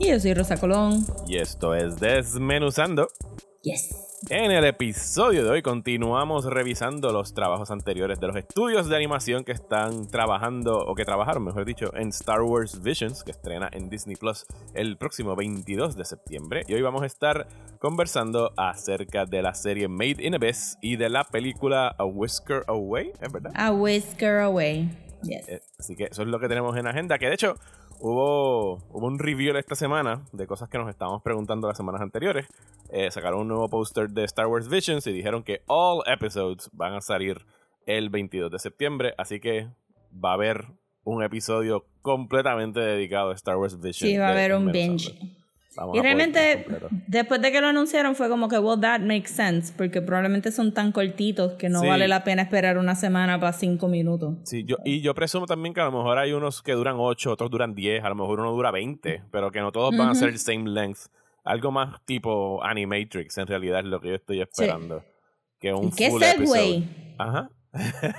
Y yo soy Rosa Colón. y esto es Desmenuzando. Yes. En el episodio de hoy continuamos revisando los trabajos anteriores de los estudios de animación que están trabajando, o que trabajaron, mejor dicho, en Star Wars Visions, que estrena en Disney Plus el próximo 22 de septiembre. Y hoy vamos a estar conversando acerca de la serie Made in Abyss y de la película A Whisker Away, ¿es verdad? A whisker away. Yes. Eh, así que eso es lo que tenemos en agenda. Que de hecho hubo, hubo un review esta semana de cosas que nos estábamos preguntando las semanas anteriores. Eh, sacaron un nuevo póster de Star Wars Visions y dijeron que all episodes van a salir el 22 de septiembre. Así que va a haber un episodio completamente dedicado a Star Wars Visions. Sí, va a haber un binge. Vamos Y realmente, después de que lo anunciaron, fue como que, well, that makes sense, porque probablemente son tan cortitos que no Sí. vale la pena esperar una semana para cinco minutos. Sí, yo, y yo presumo también que a lo mejor hay unos que duran 8, otros duran 10, a lo mejor uno dura 20, pero que no todos van a ser el same length. Algo más tipo Animatrix, en realidad es lo que yo estoy esperando. Que un ¿Y qué full segue? episode. Ajá.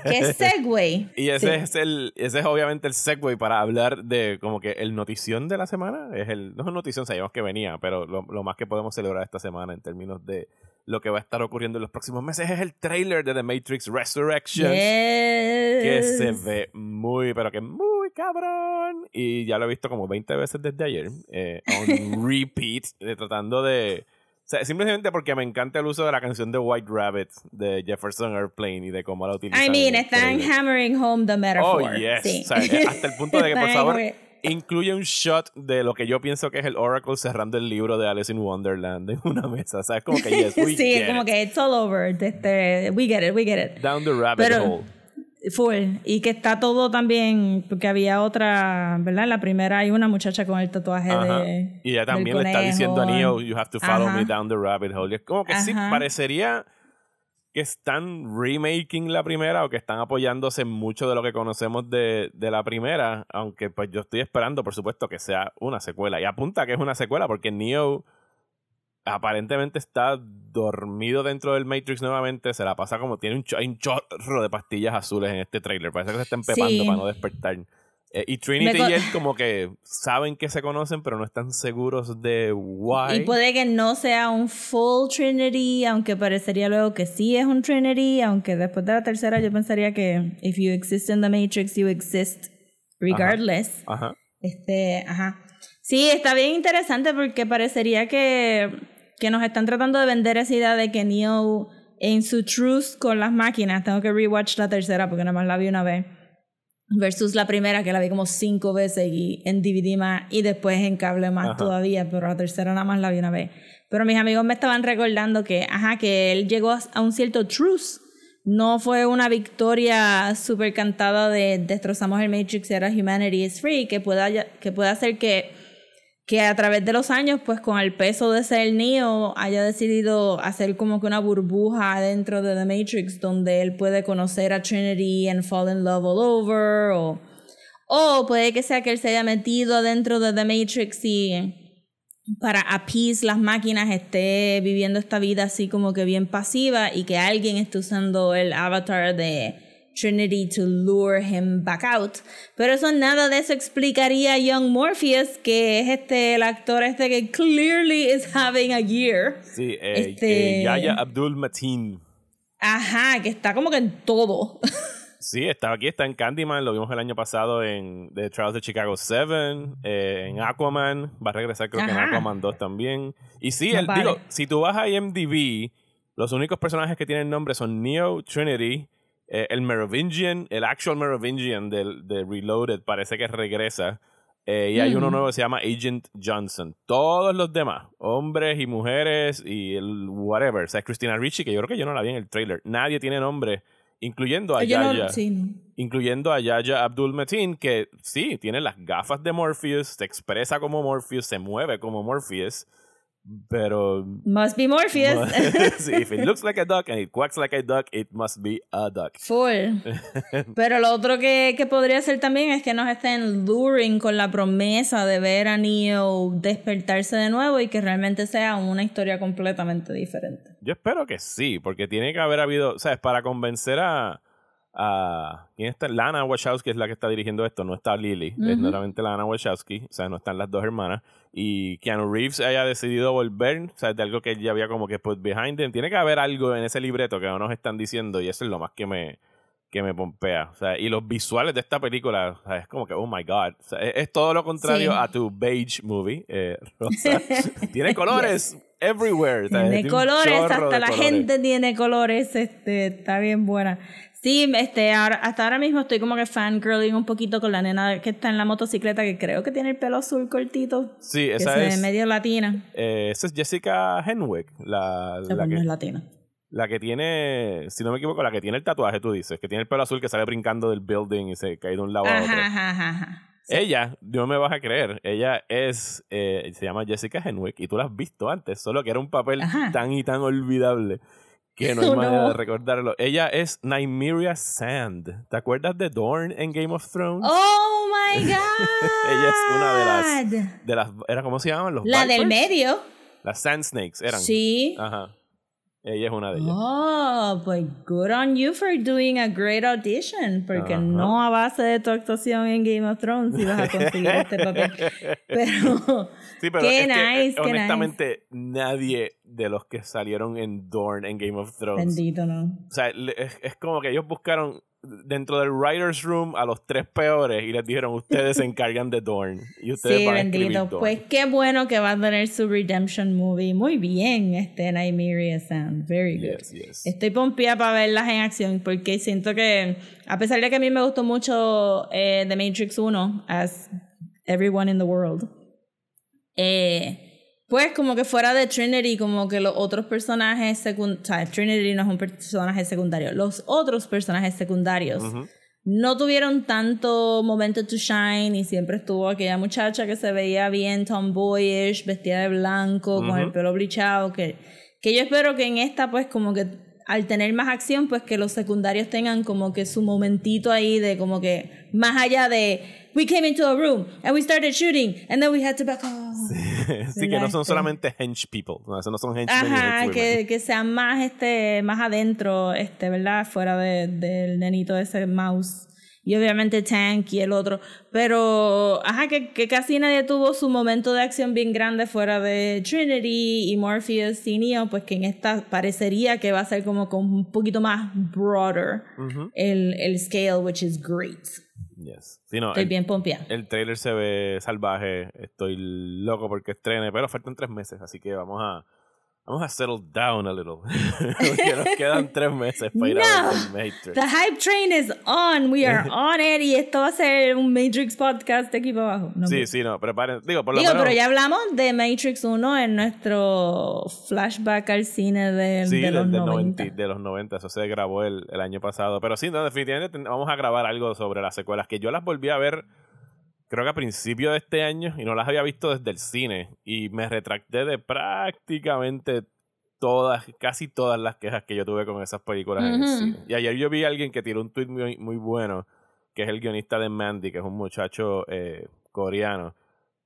¿Qué segue? Y ese Sí. es el, ese es obviamente el segue para hablar de como que el notición de la semana. Es el, no es notición, sabíamos que venía, pero lo, lo más que podemos celebrar esta semana en términos de lo que va a estar ocurriendo en los próximos meses es el trailer de The Matrix Resurrections que Yes. se ve muy, pero que muy cabrón. Y ya lo he visto como 20 veces desde ayer. eh, on repeat, eh, tratando de... sea, simplemente porque me encanta el uso de la canción de White Rabbit de Jefferson Airplane y de cómo la utilizan. I mean, están hammering home the Oh, metaphor. yes. Sí. O sea, eh, hasta el punto de que, por favor, incluye un shot de lo que yo pienso que es el Oracle cerrando el libro de Alice in Wonderland en una mesa. O sea, es como que, yes, we sí, get como it. que it's all over. Este, we get it, we get it. Down the rabbit Pero- hole. Full. Y que está todo también, porque había otra, ¿verdad? En la primera hay una muchacha con el tatuaje Ajá. de. Y ella del también le está diciendo a Neo, you have to follow Ajá. me down the rabbit hole. Y es como que sí, parecería que están remaking la primera o que están apoyándose en mucho de lo que conocemos de, de la primera, aunque pues yo estoy esperando, por supuesto, que sea una secuela. Y apunta que es una secuela porque Neo aparentemente está dormido dentro del Matrix nuevamente, se la pasa como tiene un, cho- hay un chorro de pastillas azules en este trailer, parece que se está empepando Sí. para no despertar. Eh, y Trinity y él como que saben que se conocen, pero no están seguros de why. Y puede que no sea un full Trinity, aunque parecería luego que sí es un Trinity, aunque después de la tercera yo pensaría que if you exist in the Matrix, you exist regardless. Ajá. Este, ajá. Sí, está bien interesante porque parecería que, que nos están tratando de vender esa idea de que Neo en su truth con las máquinas, tengo que rewatch la tercera porque nada más la vi una vez, versus la primera que la vi como cinco veces y en DVD más y después en cable más Ajá. todavía, pero la tercera nada más la vi una vez. Pero mis amigos me estaban recordando que, ajá, que él llegó a- un cierto truth. No fue una victoria súper cantada de destrozamos el Matrix y ahora humanity is free, que pueda, que pueda hacer que, que a través de los años, pues con el peso de ser Neo, haya decidido hacer como que una burbuja dentro de The Matrix donde él puede conocer a Trinity and fall in love all over, o, o puede que sea que él se haya metido dentro de The Matrix y para appease las máquinas esté viviendo esta vida así como que bien pasiva y que alguien esté usando el avatar de Trinity to lure him back out. Pero eso nada de eso explicaría a Young Morpheus, que es este el actor este que clearly is having a year. Sí, eh, Este- eh, Yaya Abdul Mateen. Ajá, que está como que en todo. Sí, estaba aquí, está en Candyman, lo vimos el año pasado en The Trials de Chicago 7, eh, en Aquaman, va a regresar creo que en. Aquaman 2 también. Y sí, el- vale. digo, si tú vas a IMDb, los únicos personajes que tienen nombre son Neo, Trinity, eh, el Merovingian, el actual Merovingian del- de Reloaded parece que regresa. eh, y hay uno nuevo que se llama Agent Johnson. Todos los demás, hombres y mujeres y el whatever. O sea, Christina Ricci, que yo creo que yo no la vi en el trailer. Nadie tiene nombre, incluyendo a Yo no- Yaya sí, no. incluyendo a Yaya Abdul Mateen, que sí, tiene las gafas de Morpheus, se expresa como Morpheus, se mueve como Morpheus, Pero Must be Morpheus. if it looks like a duck and it quacks like a duck, it must be a duck. Full. Pero lo otro que, que podría ser también es que nos estén luring con la promesa de ver a Neo despertarse de nuevo y que realmente sea una historia completamente diferente. Yo espero que sí, porque tiene que haber habido, ¿sabes? Para convencer a, a ¿quién está? Lana Wachowski es la que está dirigiendo esto, no está Lily, es nuevamente Lana Wachowski, o sea, no están las dos hermanas. Y Keanu Reeves haya decidido volver, o sea, de algo que él ya había como que put behind him. Tiene que haber algo en ese libreto que no nos están diciendo y eso es lo más que me, que me pompea. O sea, y los visuales de esta película, o sea, es como que, oh my god. O sea, es, es todo lo contrario Sí. a tu beige movie, eh, Rosa. Tiene colores everywhere. o sea, Tiene un colores, hasta la colores. gente tiene colores, este, está bien buena. Sí, este, ahora, hasta ahora mismo estoy como que fangirling un poquito con la nena que está en la motocicleta, que creo que tiene el pelo azul cortito, Sí, que esa ve es, medio latina. eh, esa es Jessica Henwick, la, la, Según no que, es latina. la que tiene, si no me equivoco, la que tiene el tatuaje, tú dices, que tiene el pelo azul que sale brincando del building y se cae de un lado a otro. Ajá, ajá. Sí. Ella, no me vas a creer, ella es, eh, se llama Jessica Henwick y tú la has visto antes, solo que era un papel Ajá. tan y tan olvidable que no hay Oh, manera no. de recordarlo. Ella es Nymeria Sand. ¿Te acuerdas de Dorn en Game of Thrones? ¡Oh, my God! Ella es una de las- De las, ¿era cómo se llaman los La del Vipers? medio. Las Sand Snakes eran. Sí. Ajá. Ella es una de ellas. Oh, pues good on you for doing a great audition, porque Ajá. no a base de tu actuación en Game of Thrones ibas a conseguir este papel. Pero Sí, pero qué es que, nice, qué honestamente nadie de los que salieron en Dorn en Game of Thrones bendito, ¿no? O sea, es, es como que ellos buscaron dentro del writer's room a los tres peores y les dijeron, ustedes se encargan de Dorn. Y ustedes Sí, van a escribir bendito. Dorn. Pues qué bueno que va a tener su redemption movie. Muy bien, este Nymeria Sand. Very good. Yes, yes. Estoy pompeada para verlas en acción porque siento que, a pesar de que a mí me gustó mucho eh, The Matrix 1, as everyone in the world, eh, pues como que fuera de Trinity, como que los otros personajes secundarios, o sea, Trinity no es un personaje secundario, los otros personajes secundarios no tuvieron tanto momento to shine y siempre estuvo aquella muchacha que se veía bien tomboyish, vestida de blanco, con el pelo blichado, que, que yo espero que en esta pues como que al tener más acción pues que los secundarios tengan como que su momentito ahí de como que más allá de we came into a room and we started shooting and then we had to back off. sí, que no son solamente hench people. No, no son henchmen y Ajá, que, que sean más este más adentro, este, ¿verdad? Fuera de- del nenito de ese mouse. Y obviamente Tank y el otro. Pero, ajá, que, que casi nadie tuvo su momento de acción bien grande fuera de Trinity y Morpheus y Neo, pues que en esta parecería que va a ser como con un poquito más broader Ujú. el, el scale, which is great. Yes. Sí, no, Estoy el, bien pompeada. el trailer se ve salvaje. Estoy loco porque estrene, pero faltan tres meses, así que vamos a vamos a settle down a little. porque nos quedan tres meses para ir a No. ver The Matrix. The hype train is on. We are on it. Y esto va a ser un Matrix podcast de aquí para abajo. No, Sí, sí, no, preparen. Digo, por lo Digo, menos. pero ya hablamos de Matrix 1 en nuestro flashback al cine de, Sí, de del- los del 90. 90, de los 90, eso se grabó el, el año pasado. Pero sí, no, definitivamente vamos a grabar algo sobre las secuelas, que yo las volví a ver, creo que a principio de este año, y no las había visto desde el cine. Y me retracté de prácticamente todas, casi todas las quejas que yo tuve con esas películas en el cine. Y ayer yo vi a alguien que tiró un tweet muy, muy bueno, que es el guionista de Mandy, que es un muchacho eh, coreano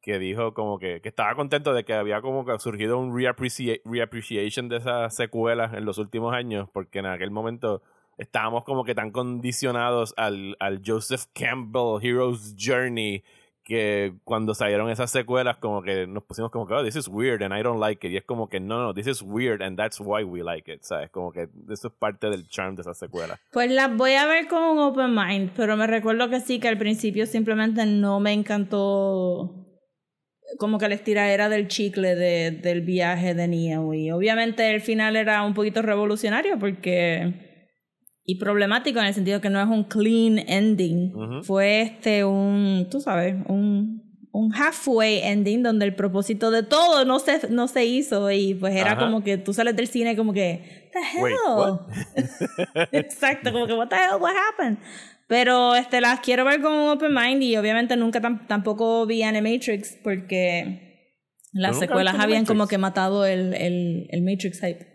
que dijo como que, que estaba contento de que había como que surgido un reappreci- reappreciation de esas secuelas en los últimos años, porque en aquel momento estábamos como que tan condicionados al, al Joseph Campbell Hero's Journey que cuando salieron esas secuelas como que nos pusimos como que oh, this is weird and I don't like it y es como que no, no, this is weird and that's why we like it, ¿sabes? Como que eso es parte del charm de esas secuelas. Pues las voy a ver con un open mind, pero me recuerdo que sí, que al principio simplemente no me encantó como que la estiradera del chicle de, del viaje de Neo. Y obviamente el final era un poquito revolucionario porque... Y problemático en el sentido que no es un clean ending. Fue este un, tú sabes, un, un halfway ending donde el propósito de todo no se, no se hizo y pues era Ajá. como que tú sales del cine como que, the hell? Wait, what? Exacto, como que what the hell, what happened? Pero este, las quiero ver con un open mind y obviamente nunca tam- tampoco vi Animatrix porque Las secuelas habían como que matado el, el, el Matrix hype.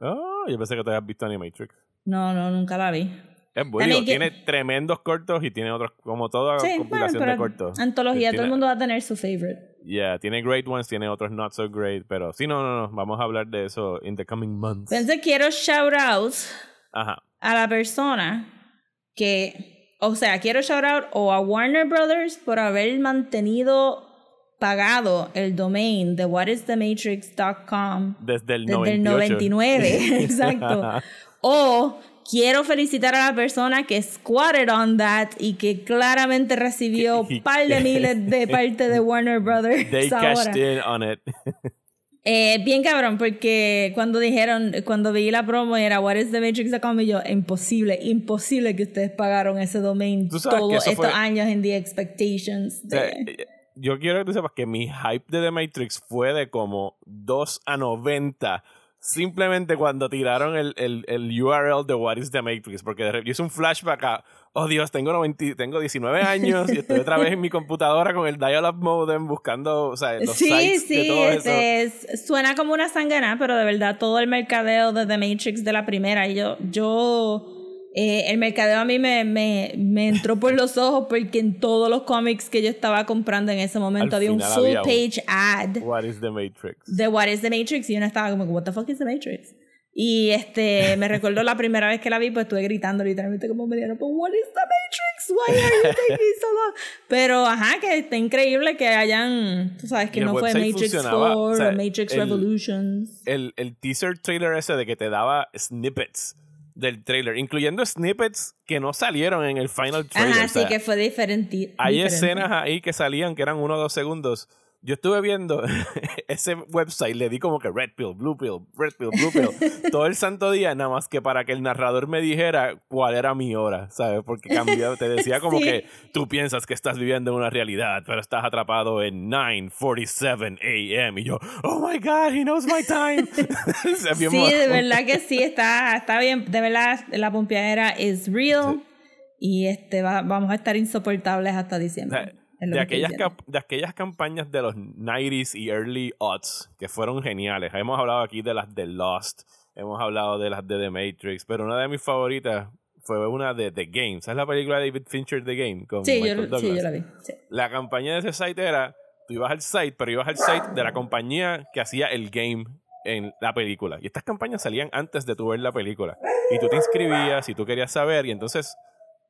Oh, yo pensé que te habías visto Animatrix. No, no, nunca la vi. Es bueno, También que- tiene tremendos cortos y tiene otros, como toda Sí, bueno, compilación de pero cortos. antología, todo el Tiene- mundo va a tener su favorite. Yeah, tiene great ones, tiene otros not so great, pero sí, no, no, no, vamos a hablar de eso in the coming months. Entonces quiero shout out Ajá. a la persona que, o sea, quiero shout out o a Warner Brothers por haber mantenido pagado el domain de whatisthematrix.com Desde el desde 98. el 99, exacto. O quiero felicitar a la persona que squatted on that y que claramente recibió Que- par de miles de parte de Warner Brothers They ahora. cashed in on it. Eh, bien cabrón, porque cuando dijeron, cuando vi la promo era What is the Matrix.com y yo, imposible, imposible que ustedes pagaron ese domain todos estos fue- años en The Expectations. De- eh, yo quiero que tú sepas que mi hype de The Matrix fue de como 2 a 90. Simplemente cuando tiraron el, el, el URL de What is the Matrix. Porque de repente yo hice un flashback a, oh Dios, tengo, 90 tengo 19 años y estoy otra vez en mi computadora con el dial-up modem buscando o sea, los sí, sites de sí, todo eso. este, es- suena como una sangana, pero de verdad todo el mercadeo de The Matrix de la primera, y yo, yo, eh, el mercadeo a mí me, me, me entró por los ojos porque en todos los cómics que yo estaba comprando en ese momento Al había un full había un- page ad. What is the Matrix? de What is the Matrix y uno estaba como, What the fuck is the Matrix? Y este, me recuerdo la primera vez que la vi, pues estuve gritando literalmente como me dieron, What is the Matrix? Why are you taking so long? Pero ajá, que está increíble que hayan, tú sabes, que no fue Matrix 4 funcionaba, o sea, o Matrix el- Revolutions. el, el teaser trailer ese de que te daba snippets del trailer, incluyendo snippets que no salieron en el final trailer. Ajá, o sea, sí que fue diferente. Hay diferente. escenas ahí que salían que eran uno o dos segundos. Yo estuve viendo ese website, le di como que red pill, blue pill, red pill, blue pill, todo el santo día, nada más que para que el narrador me dijera cuál era mi hora, ¿sabes? Porque cambió, te decía como Sí. que tú piensas que estás viviendo una realidad, pero estás atrapado en 9:47 a.m. Y yo, oh my god, he knows my time. Sí, de verdad que sí, está, está bien. De verdad, la pompeadera is real. Y este va- vamos a estar insoportables hasta diciembre. De, aquellas de aquellas campañas de los 90s y early aughts que fueron geniales. Hemos hablado aquí de las de Lost, hemos hablado de las de The Matrix, pero una de mis favoritas fue una de The Game. ¿Sabes la película de David Fincher The Game? Con Sí, Michael yo, sí, Douglas? yo la vi. sí. La campaña de ese site era, tú ibas al site, pero ibas al site de la compañía que hacía el game en la película. Y estas campañas salían antes de tú ver la película. Y tú te inscribías y tú querías saber y entonces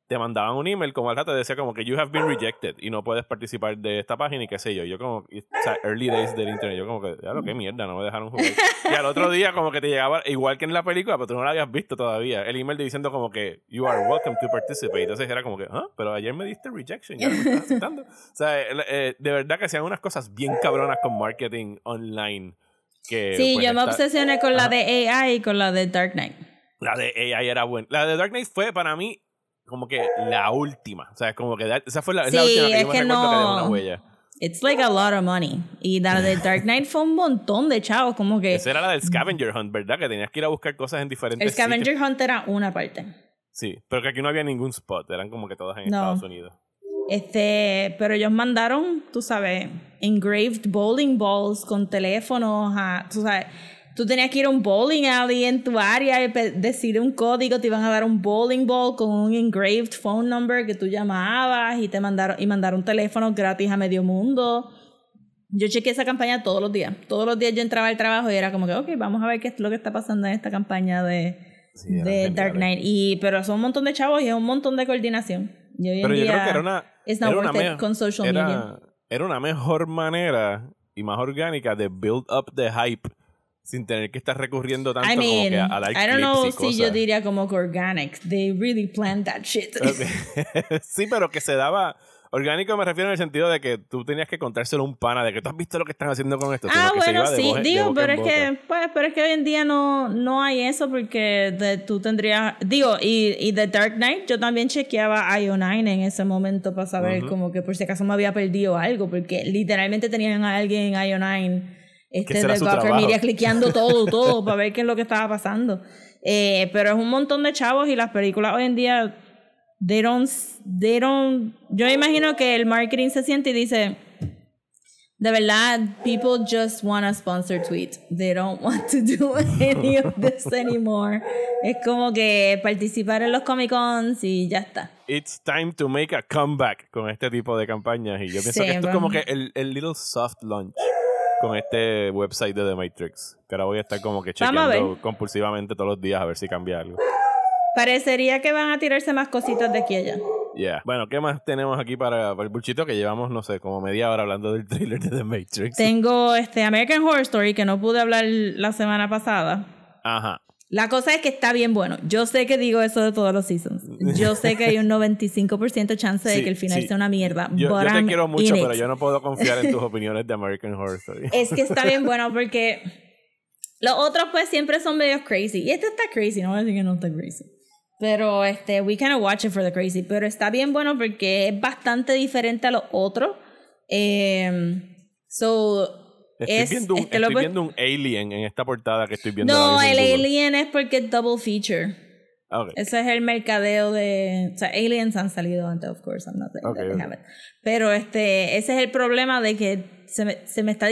te mandaban un email como al rato te decía como que you have been rejected y no puedes participar de esta página y qué sé yo. Yo como, o sea, early days del internet, yo como que, ya lo que mierda, no me dejaron jugar. Y al otro día como que te llegaba igual que en la película, pero tú no la habías visto todavía. El email diciendo como que you are welcome to participate. Entonces era como que, ah, pero ayer me diste rejection, ya no me estás aceptando. O sea, el- eh, de verdad que hacían unas cosas bien cabronas con marketing online. Que, Sí, pues, yo me está- obsesioné con la de AI y con la de Dark Knight. La de AI era buena. La de Dark Knight fue para mí como que la última. O sea, como que esa fue la, es la Sí, última que es yo me que recuerdo que dejó no- una huella. It's like a lot of money. Y la de Dark Knight fue un montón de chavos, como que Esa era la del Scavenger Hunt, ¿verdad? Que tenías que ir a buscar cosas en diferentes el sitios. Scavenger Hunt era una parte. Sí, pero que aquí no había ningún spot. Eran como que todas en No. Estados Unidos. Este, pero ellos mandaron, tú sabes, engraved bowling balls con teléfonos a, tú sabes, tú tenías que ir a un bowling alley en tu área y decir un código, te iban a dar un bowling ball con un engraved phone number que tú llamabas y te mandaron y mandaron teléfonos gratis a medio mundo. Yo chequeé esa campaña todos los días. Todos los días yo entraba al trabajo y era como que, ok, vamos a ver qué es lo que está pasando en esta campaña de, Sí, de Dark. Knight. Y, pero son un montón de chavos y es un montón de coordinación. Y hoy en Pero yo día, creo que era una. era una con social era, media. era una mejor manera y más orgánica de build up the hype sin tener que estar recurriendo tanto I como mean, que a, a dar I don't know si cosas. yo diría como que organic. They really planned that shit. sí, pero que se daba. Orgánico me refiero en el sentido de que tú tenías que contárselo a un pana de que tú has visto lo que están haciendo con esto. ah, bueno, sí. Digo, pero es que, pues, pero es que hoy en día no, no hay eso porque de- tú tendrías, digo, y, y de Dark Knight yo también chequeaba IO9 en ese momento para saber Ujú. como que por si acaso me había perdido algo, porque literalmente tenían a alguien en IO9 este, de Gawker. Media cliqueando todo, todo para ver qué es lo que estaba pasando. Eh, pero es un montón de chavos y las películas hoy en día they don't, they don't, yo imagino que el marketing se siente y dice, De verdad, people just want a sponsor tweet. They don't want to do any of this anymore. Es como que participar en los Comic Cons y ya está. It's time to make a comeback con este tipo de campañas. Y yo pienso Sí, que esto es como que el, el little soft launch con este website de The Matrix. Que ahora voy a estar como que chequeando compulsivamente todos los días a ver si cambia algo. Parecería que van a tirarse más cositas de aquí a allá. Yeah. Bueno, ¿qué más tenemos aquí para, para el bulchito? Que llevamos, no sé, como media hora hablando del trailer de The Matrix. Tengo este American Horror Story que no pude hablar la semana pasada. Ajá. La cosa es que está bien bueno. Yo sé que digo eso de todos los seasons. Yo sé que hay un 95% chance de Sí, que el final sí. sea una mierda. Yo, yo te I'm quiero mucho, pero it. yo no puedo confiar en tus opiniones de American Horror Story. Es que está bien bueno porque los otros pues siempre son medio crazy. Y este está crazy, no voy a decir que no está crazy. Pero este, we kind of watch it for the crazy. Pero está bien bueno porque es bastante diferente a los otros. Eh, so, Estoy, es, viendo, un, este lo estoy pu- viendo un alien en esta portada que estoy viendo. No, el. Alien es porque es double feature. Ah, ok. Ese es el mercadeo de. O sea, aliens han salido antes, of course, I'm not saying Ok, that they ok. haven't. Pero este, ese es el problema de que se me, se me está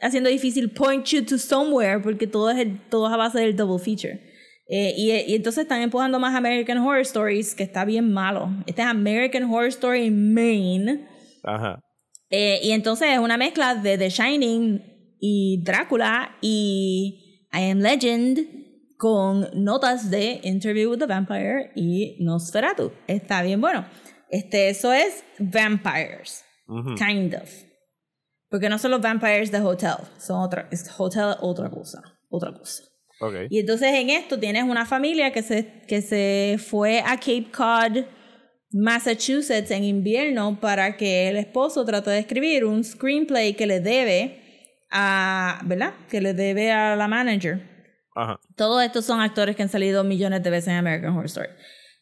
haciendo difícil point you to somewhere porque todo es, el- todo es a base del double feature. Eh, y, y entonces están empujando más American Horror Stories, que está bien malo. Este es American Horror Story Main. Ajá. Eh, y entonces es una mezcla de The Shining y Drácula y I Am Legend con notas de Interview with the Vampire y Nosferatu. Está bien bueno. Este, eso es Vampires, Ujú. kind of. Porque no son los Vampires de Hotel, son otra, es Hotel otra cosa, otra cosa. Ok. Y entonces en esto tienes una familia que se, que se fue a Cape Cod, Massachusetts en invierno para que el esposo trate de escribir un screenplay que le debe a, ¿verdad? Que le debe a la manager. Ajá. Todos estos son actores que han salido millones de veces en American Horror Story.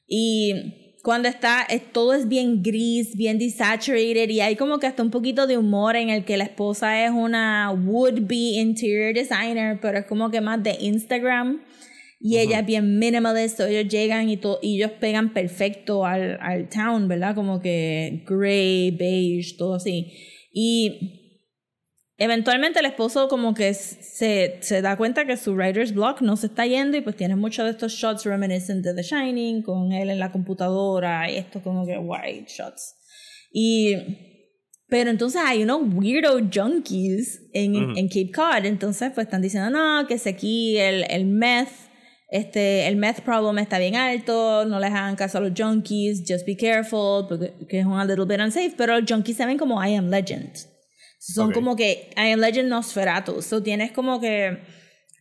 Y cuando está, es- todo es bien gris, bien desaturated y hay como que hasta un poquito de humor en el que la esposa es una would-be interior designer, pero es como que más de Instagram. Y ella es bien minimalist, so ellos llegan y, to- y ellos pegan perfecto al, al town, ¿verdad? Como que gray, beige, todo así. Y eventualmente el esposo como que se, se da cuenta que su writer's block no se está yendo y pues tiene muchos de estos shots reminiscent de The Shining, con él en la computadora y esto como que white shots. Y... Pero entonces hay unos weirdo junkies en, Ujú. en Cape Cod, entonces pues están diciendo, no, que si aquí el, el meth, este, el meth problem está bien alto, no les hagan caso a los junkies, just be careful, porque que es un a little bit unsafe, pero los junkies se ven como I am legend. Son como que I am legend Nosferatu, so tienes como que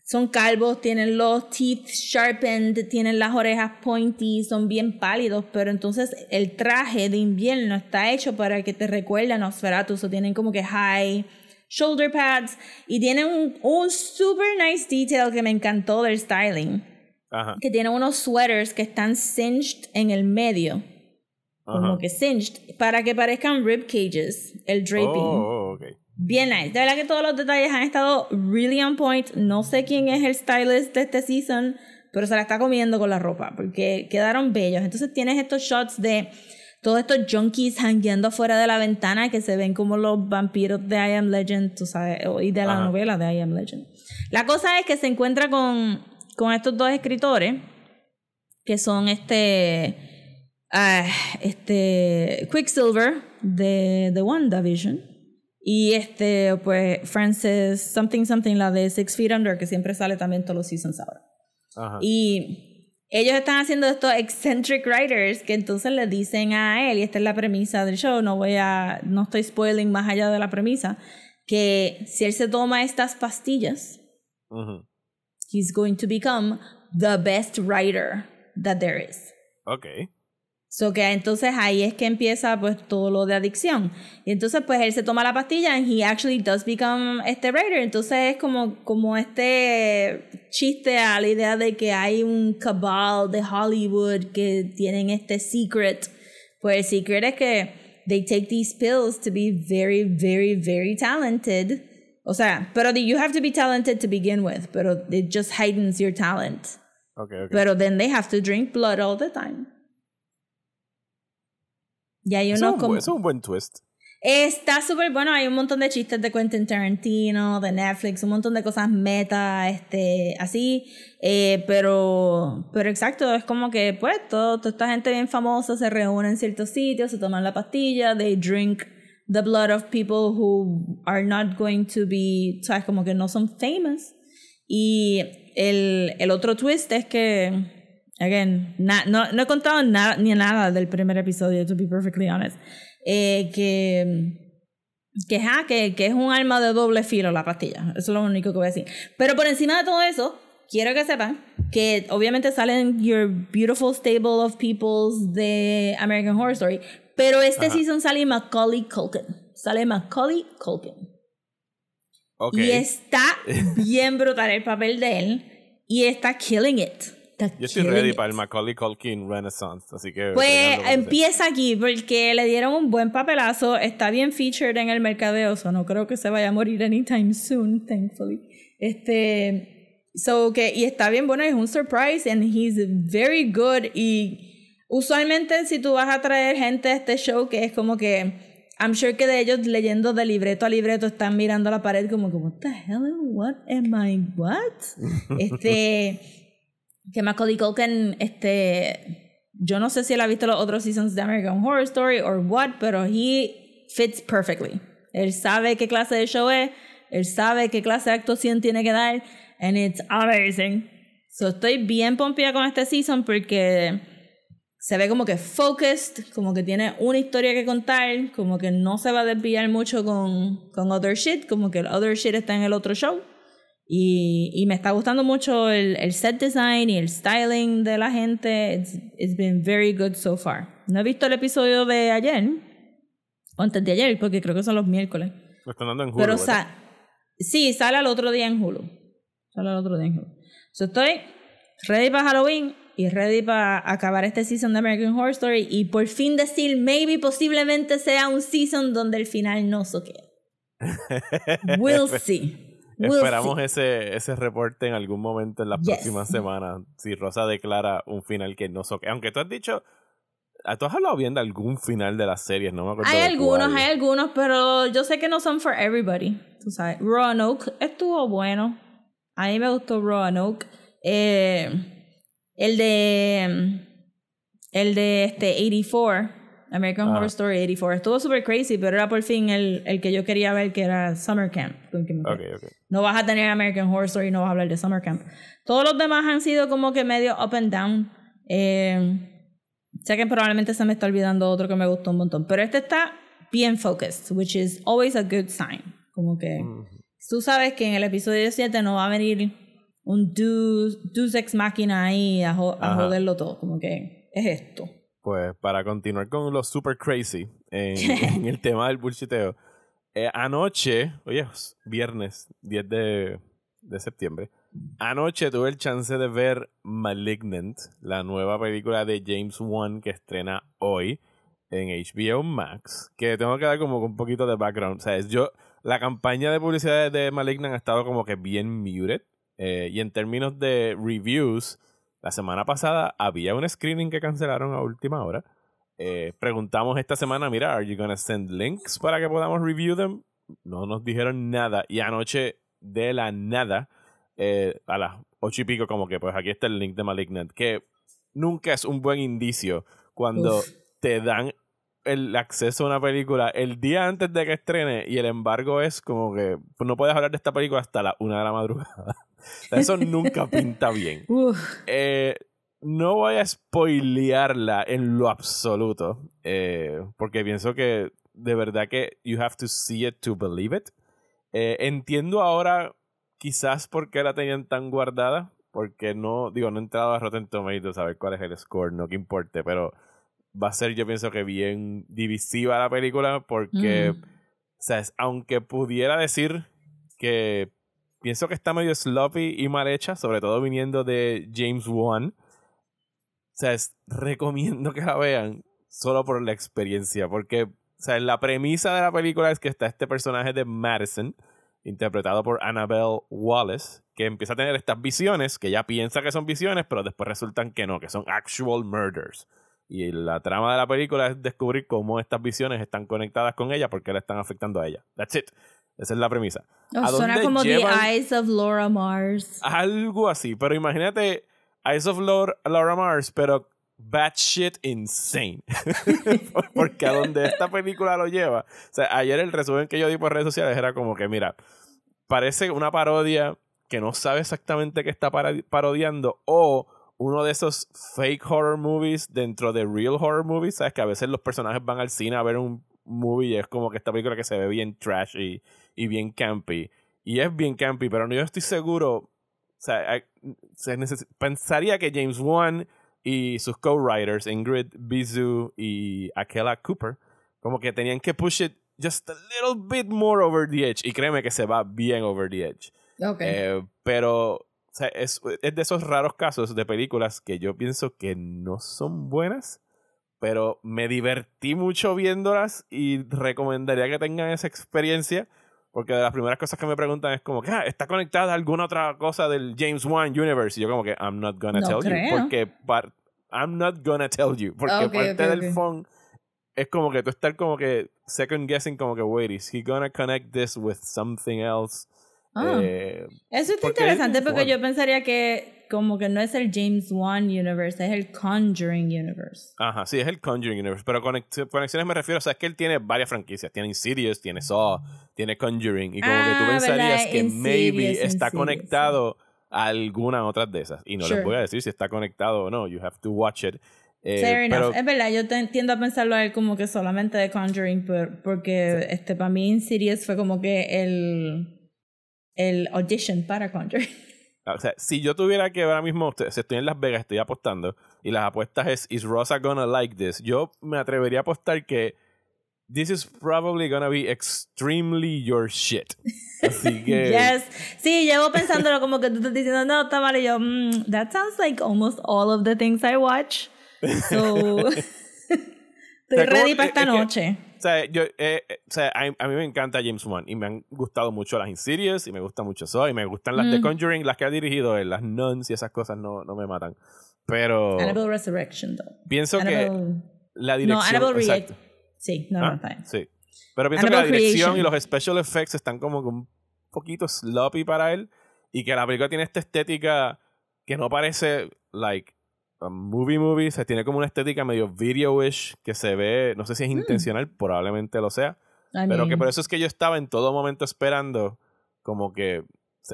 son calvos, tienen los teeth sharpened, tienen las orejas pointy, son bien pálidos, pero entonces el traje de invierno está hecho para que te recuerde a Nosferatu, so tienen como que high shoulder pads y tienen un, un super nice detail que me encantó del styling, Ajá. que tienen unos sweaters que están cinched en el medio, como Ajá. que cinched, para que parezcan rib cages, el draping. Oh, ok. Bien nice. De verdad que todos los detalles han estado really on point. No sé quién es el stylist de este season, pero se la está comiendo con la ropa porque quedaron bellos. Entonces tienes estos shots de todos estos junkies hangueando afuera de la ventana que se ven como los vampiros de I Am Legend, tú sabes, y de la Ajá. novela de I Am Legend. La cosa es que se encuentra con, con estos dos escritores que son este ah, este Quicksilver de The WandaVision y este pues Frances something something la de Six Feet Under que siempre sale también todos los seasons ahora Ajá. y ellos están haciendo estos eccentric writers que entonces le dicen a él y esta es la premisa del show no voy a no estoy spoiling más allá de la premisa que si él se toma estas pastillas. He's going to become the best writer that there is Ok. So que entonces ahí es que empieza pues todo lo de adicción. Y entonces pues él se toma la pastilla and he actually does become este writer. Entonces es como, como este chiste a la idea de que hay un cabal de Hollywood que tienen este secret. Pues el secret es que they take these pills to be very, very, very talented. O sea, pero you have to be talented to begin with, pero it just heightens your talent. Ok, ok. Pero then they have to drink blood all the time. Y hay Eso es unos un bu- como... es un buen twist. Está súper bueno, hay un montón de chistes de Quentin Tarantino, de Netflix, un montón de cosas meta, este, así, eh, pero, pero exacto, es como que pues todo, toda esta gente bien famosa se reúne en ciertos sitios, se toman la pastilla, they drink the blood of people who are not going to be, sabes, como que no son famous. Y el, el otro twist es que, again, na- no, no he contado ni nada del primer episodio, to be perfectly honest eh, que, que, ja, que, que es un arma de doble filo la pastilla. Eso es lo único que voy a decir. Pero por encima de todo eso, quiero que sepan que obviamente salen Your Beautiful Stable of Peoples de American Horror Story, pero este Ajá. season sale Macaulay Culkin. Sale Macaulay Culkin. Ok. Y está bien brutal el papel de él. Y está killing it. Está Yo estoy ready it. para el Macaulay Culkin Renaissance, así que... Pues empieza aquí porque le dieron un buen papelazo, está bien featured en el mercadeo, so no creo que se vaya a morir anytime soon, thankfully. Este, so que y está bien bueno, es un surprise and he's very good y usualmente si tú vas a traer gente a este show que es como que I'm sure que de ellos leyendo de libreto a libreto están mirando la pared como que what the hell what am I what? este que Macaulay Culkin, este, yo no sé si él ha visto los otros seasons de American Horror Story or what, pero he fits perfectly. Él sabe qué clase de show es, él sabe qué clase de actuación tiene que dar, and it's amazing. So estoy bien pompía con este season porque se ve como que focused, como que tiene una historia que contar, como que no se va a desviar mucho con, con other shit, como que el other shit está en el otro show. Y, y me está gustando mucho el, el set design y el styling de la gente. It's, it's been very good so far. No he visto el episodio de ayer, o antes de ayer, porque creo que son los miércoles. Lo están dando en Hulu, Pero sa sí, sale al otro día en Hulu. Sale al otro día en Hulu. So estoy ready para Halloween y ready para acabar este season de American Horror Story y por fin decir, maybe posiblemente sea un season donde el final no soquea. We'll see. We'll Esperamos see. ese, ese reporte en algún momento en las Yes. próximas semanas. Si Rosa declara un final que no soque. Aunque tú has dicho. ah, Tú has hablado bien de algún final de las series, no me acuerdo. Hay de algunos, cuál. hay algunos, pero yo sé que no son for everybody. Tú sabes. Roanoke estuvo bueno. A mí me gustó Roanoke. Eh, el de. El de este 84. American Ajá. Horror Story 84. Estuvo super crazy, pero era por fin el, el que yo quería ver, que era Summer Camp. con que me Ok, quedé. ok. No vas a tener American Horror Story, no vas a hablar de Summer Camp. Todos los demás han sido como que medio up and down. Eh, sé que probablemente se me está olvidando otro que me gustó un montón, pero este está bien focused, which is always a good sign. Como que tú sabes que en el episodio 7 no va a venir un Deus, Deus Ex Machina ahí a, jo- a Ajá. joderlo todo. Como que es esto. Pues para continuar con lo super crazy en, en el tema del bullshiteo. eh, anoche, oye, es viernes 10 de, de septiembre. Anoche tuve el chance de ver Malignant, la nueva película de James Wan que estrena hoy en HBO Max. Que tengo que dar como un poquito de background. O sea, yo, la campaña de publicidad de Malignant ha estado como que bien muted. Eh, y en términos de reviews, la semana pasada había un screening que cancelaron a última hora. Eh, preguntamos esta semana, mira, ¿are you gonna send links para que podamos review them? No nos dijeron nada. Y anoche, de la nada, eh, a las ocho y pico, como que pues aquí está el link de Malignant, que nunca es un buen indicio cuando Uf. te dan el acceso a una película el día antes de que estrene y el embargo es como que pues, no puedes hablar de esta película hasta la una de la madrugada. Eso nunca pinta bien. Eh, no voy a spoilearla en lo absoluto, eh, porque pienso que de verdad que you have to see it to believe it. Eh, entiendo ahora quizás por qué la tenían tan guardada, porque no, digo, no he entrado a Rotten Tomatoes a ver cuál es el score, no que importe, pero va a ser yo pienso que bien divisiva la película, porque, Mm. o sea, aunque pudiera decir que pienso que está medio sloppy y mal hecha, sobre todo viniendo de James Wan. O sea, es- recomiendo que la vean solo por la experiencia, porque, o sea, la premisa de la película es que está este personaje de Madison, interpretado por Annabelle Wallace, que empieza a tener estas visiones, que ella piensa que son visiones, pero después resultan que no, que son actual murders. Y la trama de la película es descubrir cómo estas visiones están conectadas con ella porque le están afectando a ella. That's it. Esa es la premisa. Oh, ¿A suena como The Eyes of Laura Mars. Algo así. Pero imagínate Eyes of Laura, Laura Mars, pero batshit insane. Porque a donde esta película lo lleva. O sea, ayer el resumen que yo di por redes sociales era como que, mira, parece una parodia que no sabe exactamente qué está parodiando o uno de esos fake horror movies dentro de real horror movies, ¿sabes? Que a veces los personajes van al cine a ver un movie y es como que esta película que se ve bien trashy y bien campy. Y es bien campy, pero no yo estoy seguro. O sea, se pensaría que James Wan y sus co-writers, Ingrid Bizu y Akela Cooper, como que tenían que push it just a little bit more over the edge. Y créeme que se va bien over the edge. Ok. Eh, pero o sea, es, es de esos raros casos de películas que yo pienso que no son buenas, pero me divertí mucho viéndolas y recomendaría que tengan esa experiencia. Porque de las primeras cosas que me preguntan es como que ah, está conectada a alguna otra cosa del James Wan Universe. Y yo como que I'm not gonna No tell you. creo. Porque par- I'm not gonna tell you. Porque Ok, parte ok, del ok. fun es como que tú estar como que second guessing como que wait, is he gonna connect this with something else? Ah. Eh, Eso está porque interesante es porque yo pensaría que como que no es el James Wan Universe, es el Conjuring Universe. Ajá, sí, es el Conjuring Universe. Pero conex- conexiones me refiero, o sea, es que él tiene varias franquicias. Tiene Insidious, tiene Saw, tiene Conjuring. Y como que tú Ah, pensarías ¿verdad? que maybe está Insidious, conectado a alguna otras de esas. Y no Sure. les voy a decir si está conectado o no. You have to watch it. Eh, Fair pero. Es verdad, yo tiendo a pensarlo a él como que solamente de Conjuring, por- porque este para mí Insidious fue como que el, el audition para Conjuring. O sea, si yo tuviera que ahora mismo, si estoy en Las Vegas, estoy apostando, y las apuestas es, ¿Is Rosa gonna like this? Yo me atrevería a apostar que this is probably gonna be extremely your shit. Así que... Yes. Sí, llevo pensándolo como que tú estás diciendo, no, está mal. Y yo, mm, that sounds like almost all of the things I watch. So, estoy sea, ¿cómo- ready para es- esta es que- noche. O sea, yo, eh, eh, o sea a, a mí me encanta James Wan y me han gustado mucho las Insidious y me gusta mucho Saw y me gustan las de Mm. Conjuring, las que ha dirigido él, las Nuns y esas cosas no, no me matan. Pero Annabelle Resurrection, though. pienso que Annabelle... la No, dirección... Annabelle Re- exacto. Sí, no, Ah, no. Sí. Pero pienso que la Annabelle dirección Creation. y los special effects están como que un poquito sloppy para él y que la película tiene esta estética que no parece like movie movie, se tiene como una estética medio video-ish que se ve, no sé si es intencional, probablemente lo sea, I pero que mean, por eso es que yo estaba en todo momento esperando como que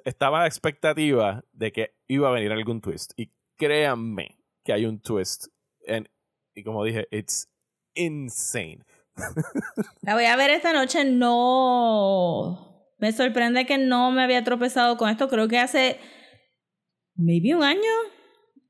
estaba a la expectativa de que iba a venir algún twist y créanme que hay un twist en- y como dije, it's insane. La voy a ver esta noche. No. Me sorprende que no me había tropezado con esto. Creo que hace. Maybe un año.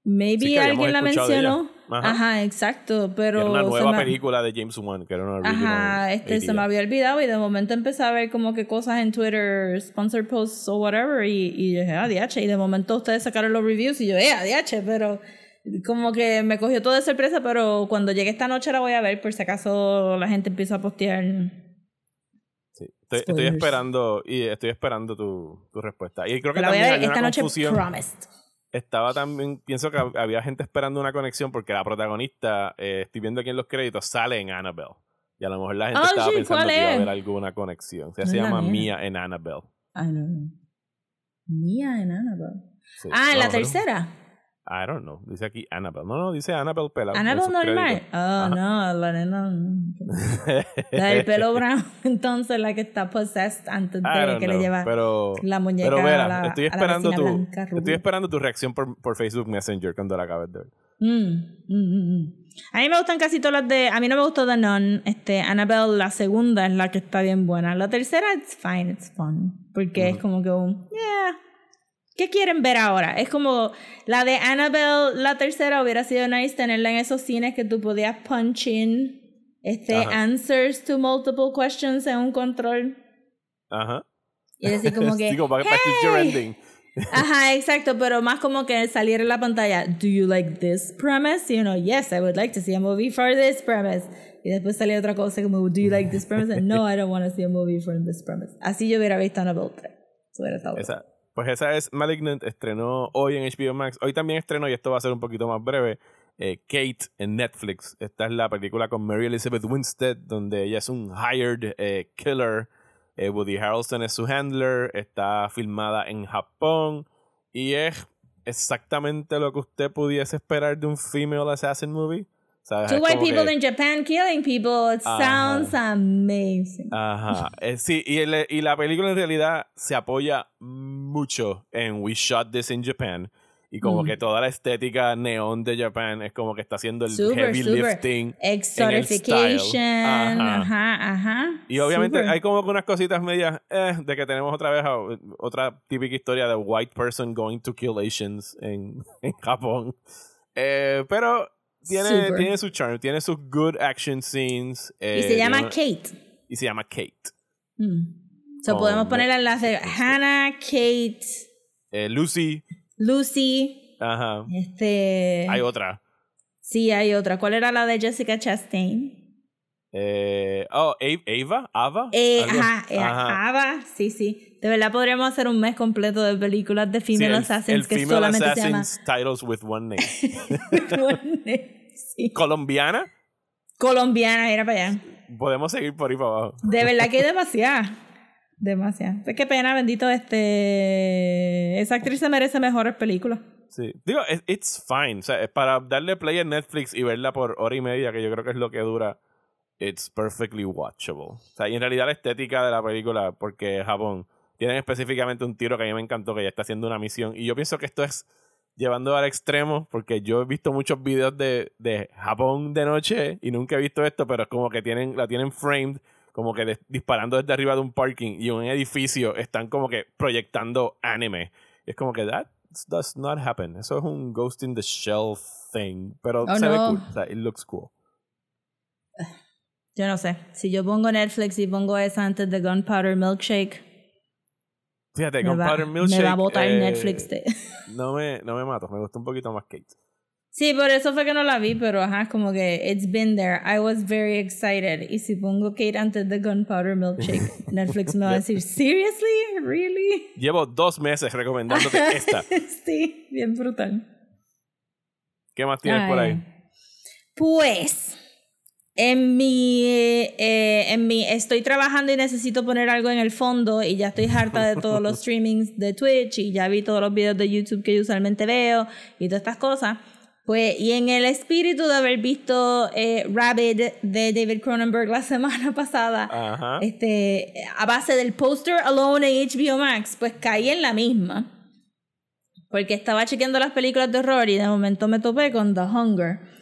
Maybe Sí, alguien la mencionó. Ajá. Ajá. exacto. Pero. era una nueva me- película de James Wan, que era una Ajá, este se me idea. había olvidado y de momento empecé a ver como que cosas en Twitter, sponsor posts o whatever y, y dije, ah, DH, y de momento ustedes sacaron los reviews y yo, eh, ah, DH, pero como que me cogió todo de sorpresa, pero cuando llegue esta noche la voy a ver por si acaso la gente empieza a postear. Sí. Estoy, estoy esperando y estoy esperando tu, tu respuesta. Y creo que La voy a también ver hay esta una noche, confusión. promised. Estaba también, pienso que hab- había gente esperando una conexión porque la protagonista, eh, estoy viendo aquí en los créditos, sale en Annabelle. Y a lo mejor la gente Oh, estaba sí, pensando ¿cuál que iba a haber alguna conexión. O sea, No se llama. Mia en Annabelle. Mía en Annabelle. Sí. Ah, en la pero- tercera. I don't know. Dice aquí Annabelle. No, no, dice Annabelle Pela. en Annabelle normal. créditos. Oh, Ajá. no, la nena. La del pelo brown, entonces la que está possessed antes de que le know, lleva pero, la muñeca pero mira, a la, estoy a la esperando tu, blanca estoy esperando tu reacción por, por Facebook Messenger cuando la acabes de ver. Mm, mm, mm, mm. A mí me gustan casi todas las de. A mí no me gustó The Nun. Este, Annabelle, la segunda es la que está bien buena. La tercera, it's fine, it's fun. Porque es como que un. Yeah. ¿Qué quieren ver ahora? Es como la de Annabelle, la tercera, hubiera sido nice tenerla en esos cines que tú podías punch in este, Ajá. answers to multiple questions en un control. Ajá. Y decir como que. Sí, como para, "Hey". ending. Ajá, exacto, pero más como que salir en la pantalla, do you like this premise? You know, yes, I would like to see a movie for this premise. Y después salía otra cosa como, do you like this premise? And, no, I don't want to see a movie for this premise. Así yo hubiera visto Annabelle 3. Eso hubiera estado bueno. Pues esa es Malignant, estrenó hoy en HBO Max. Hoy también estrenó, y esto va a ser un poquito más breve, eh, Kate en Netflix. Esta es la película con Mary Elizabeth Winstead, donde ella es un hired eh, killer. Eh, Woody Harrelson es su handler. Está filmada en Japón. Y es exactamente lo que usted pudiese esperar de un female assassin movie. ¿Sabes? Two white people que- in Japan killing people. It Ajá. sounds amazing. Ajá. Eh, sí, y, el- y la película en realidad se apoya mucho en We Shot This in Japan. Y como Mm. que toda la estética neón de Japan es como que está haciendo el Super, heavy super. lifting. Exotification. Ajá. Ajá, ajá. Y obviamente Super. hay como que unas cositas medias eh, de que tenemos otra vez a- otra típica historia de white person going to kill Asians en, en Japón. Eh, pero tiene, tiene su charm, tiene sus good action scenes. eh, Y se llama Kate. Y se llama Kate. Mm. So Con podemos poner Netflix, las de Hannah, Kate, Eh, Lucy. Lucy. Ajá. Este. Hay otra. Sí, hay otra. ¿Cuál era la de Jessica Chastain? Eh, oh, Ava. Ava. Eh, ajá, eh, ajá. Ava, sí, sí. De verdad podríamos hacer un mes completo de películas de female assassins el que Female solamente Assassins titles with one name. se sí. Colombiana. colombiana, era para allá. Podemos seguir por ahí para abajo. De verdad que hay demasiada. Demasiada. Pues qué pena, bendito, este. Esa actriz se merece mejores películas. Sí. Digo, it- it's fine. O sea, es para darle play en Netflix y verla por hora y media, que yo creo que es lo que dura, it's perfectly watchable. O sea, y en realidad la estética de la película, porque Japón, tienen específicamente un tiro que a mí me encantó, que ya está haciendo una misión. Y yo pienso que esto es llevando al extremo, porque yo he visto muchos videos de, de Japón de noche y nunca he visto esto, pero es como que tienen, la tienen framed, como que de- disparando desde arriba de un parking y un edificio están como que proyectando anime. Y es como que that does not happen. Eso es un Ghost in the Shell thing, pero Oh, se ve no. cool. O sea, it looks cool. Yo no sé. Si yo pongo Netflix y pongo esa antes de Gunpowder Milkshake, Fíjate, me con va, Powder me Milkshake. va a botar eh, Netflix. de- No me, no me mato, me gustó un poquito más Kate. Sí, por eso fue que no la vi, pero ajá, como que it's been there. I was very excited. Y si pongo Kate antes de Gunpowder Milkshake, Netflix me va a decir, ¿seriously? ¿Really? Llevo dos meses recomendándote esta. sí, bien brutal. ¿Qué más tienes por ahí? Pues, en mi, eh, en mi, estoy trabajando y necesito poner algo en el fondo y ya estoy harta de todos los streamings de Twitch y ya vi todos los videos de YouTube que yo usualmente veo y todas estas cosas. Pues, y en el espíritu de haber visto eh, Rabbit de David Cronenberg la semana pasada, Ajá. este, a base del poster Alone en HBO Max, pues caí en la misma. Porque estaba chequeando las películas de horror y de momento me topé con The Hunger.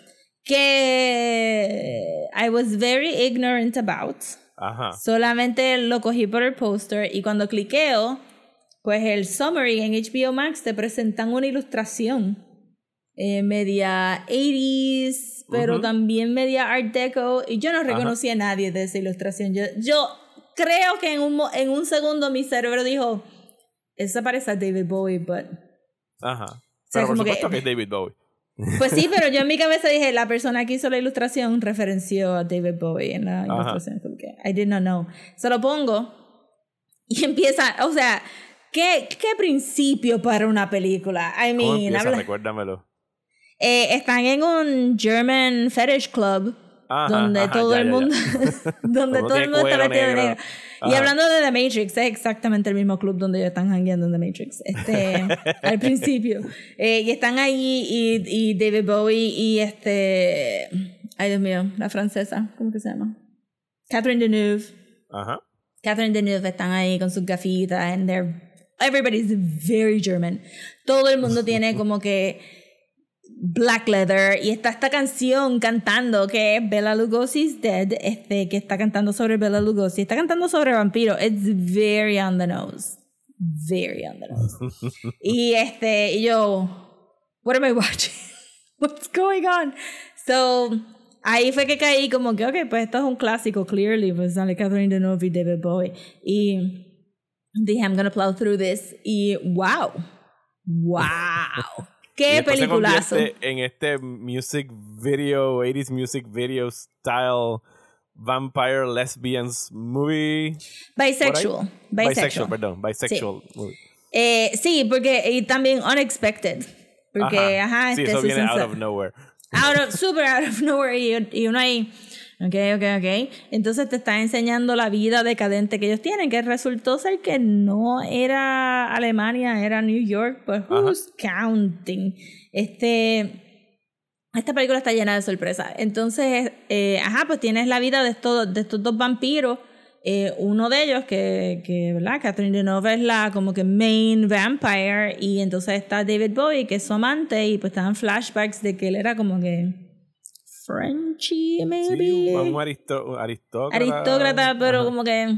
Que I was very ignorant about. Ajá. Solamente lo cogí por el poster y cuando cliqueo, pues el summary en HBO Max te presentan una ilustración eh, media 80s, pero Ujú. también media Art Deco y yo no reconocí a nadie de esa ilustración. Yo, yo creo que en un, en un segundo mi cerebro dijo, esa parece a David Bowie, but... Ajá. sea, Pero por como que- supuesto que es David Bowie. Pues sí, pero yo en mi cabeza dije, la persona que hizo la ilustración referenció a David Bowie en la Ajá. ilustración. Porque I did not know. Se lo pongo y empieza, o sea, ¿qué, qué principio para una película? I ¿Cómo mean, empieza? habla- Recuérdamelo. eh, están en un German Fetish Club Ajá, donde ajá, todo ya, el ya. mundo donde Todo el mundo está vestido de negro. Y hablando de The Matrix, es exactamente el mismo club donde ellos están hangueando en The Matrix. Este, al principio. Eh, y están ahí y, y David Bowie y este. Ay, Dios mío, la francesa. ¿Cómo que se llama? Catherine Deneuve. Ajá. Catherine Deneuve están ahí con sus gafitas and they're everybody's very German. Todo el mundo tiene como que black leather y está esta canción cantando que es Bella Lugosi's Dead, este que está cantando sobre Bella Lugosi, está cantando sobre vampiro. It's very on the nose. Very on the nose. y este y yo what am I watching? What's going on? So ahí fue que caí como que, ok, pues esto es un clásico, clearly, pues sale Catherine Deneuve y David Bowie. Y dije, I'm gonna plow through this. Y wow, wow, qué peliculazo. en este music video, 80s music video style vampire lesbians movie. Bisexual, Bisexual, bisexual. perdón, bisexual movie. Eh, sí, porque y también unexpected. Porque, ajá, sí, este eso viene out of nowhere. out of, super out of nowhere. Y, y uno ahí, ok, ok, ok. Entonces te está enseñando la vida decadente que ellos tienen, que resultó ser que no era Alemania, era New York, but who's counting? Este. Esta película está llena de sorpresas. Entonces, eh, ajá, pues tienes la vida de estos, de estos dos vampiros. Eh, uno de ellos, que, que, ¿verdad? Catherine Deneuve es la como que main vampire. Y entonces está David Bowie, que es su amante. Y pues estaban flashbacks de que él era como que. Frenchy, maybe. Sí, un aristo- aristócrata. aristócrata, pero Ajá. como que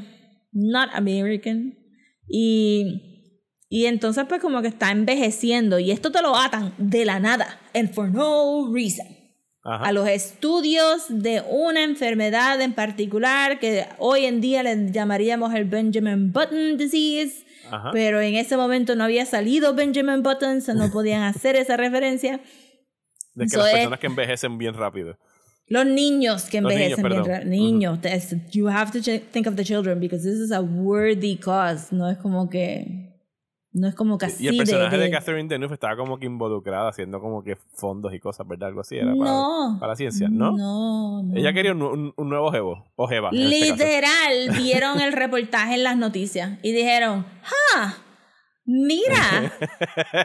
not American. Y, y entonces pues como que está envejeciendo y esto te lo atan de la nada, and for no reason. Ajá. A los estudios de una enfermedad en particular que hoy en día le llamaríamos el Benjamin Button disease, Ajá. pero en ese momento no había salido Benjamin Button, so no podían hacer esa referencia. De que eso las es- personas que envejecen bien rápido. Los niños que Los niños, envejecen bien ra- Niños. that's- You have to think of the children because this is a worthy cause. No es como que. No es como que así Y el personaje de, de- Catherine Deneuve estaba como que involucrada haciendo como que fondos y cosas, ¿verdad? Algo así era para, No. para la ciencia, ¿no? No, no. Ella quería un, un- un nuevo jevo, o jeva. este. Literal, vieron el reportaje en las noticias y dijeron, ¡ah! Mira,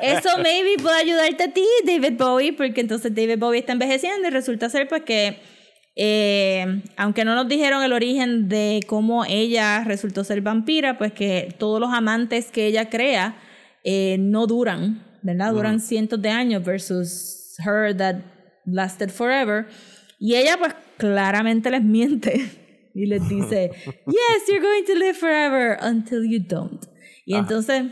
eso maybe puede ayudarte a ti, David Bowie, porque entonces David Bowie está envejeciendo y resulta ser pues que, eh, aunque no nos dijeron el origen de cómo ella resultó ser vampira, pues que todos los amantes que ella crea eh, no duran, ¿verdad? Duran cientos de años versus her that lasted forever. Y ella pues claramente les miente y les dice, yes, you're going to live forever until you don't. Y Ajá. entonces,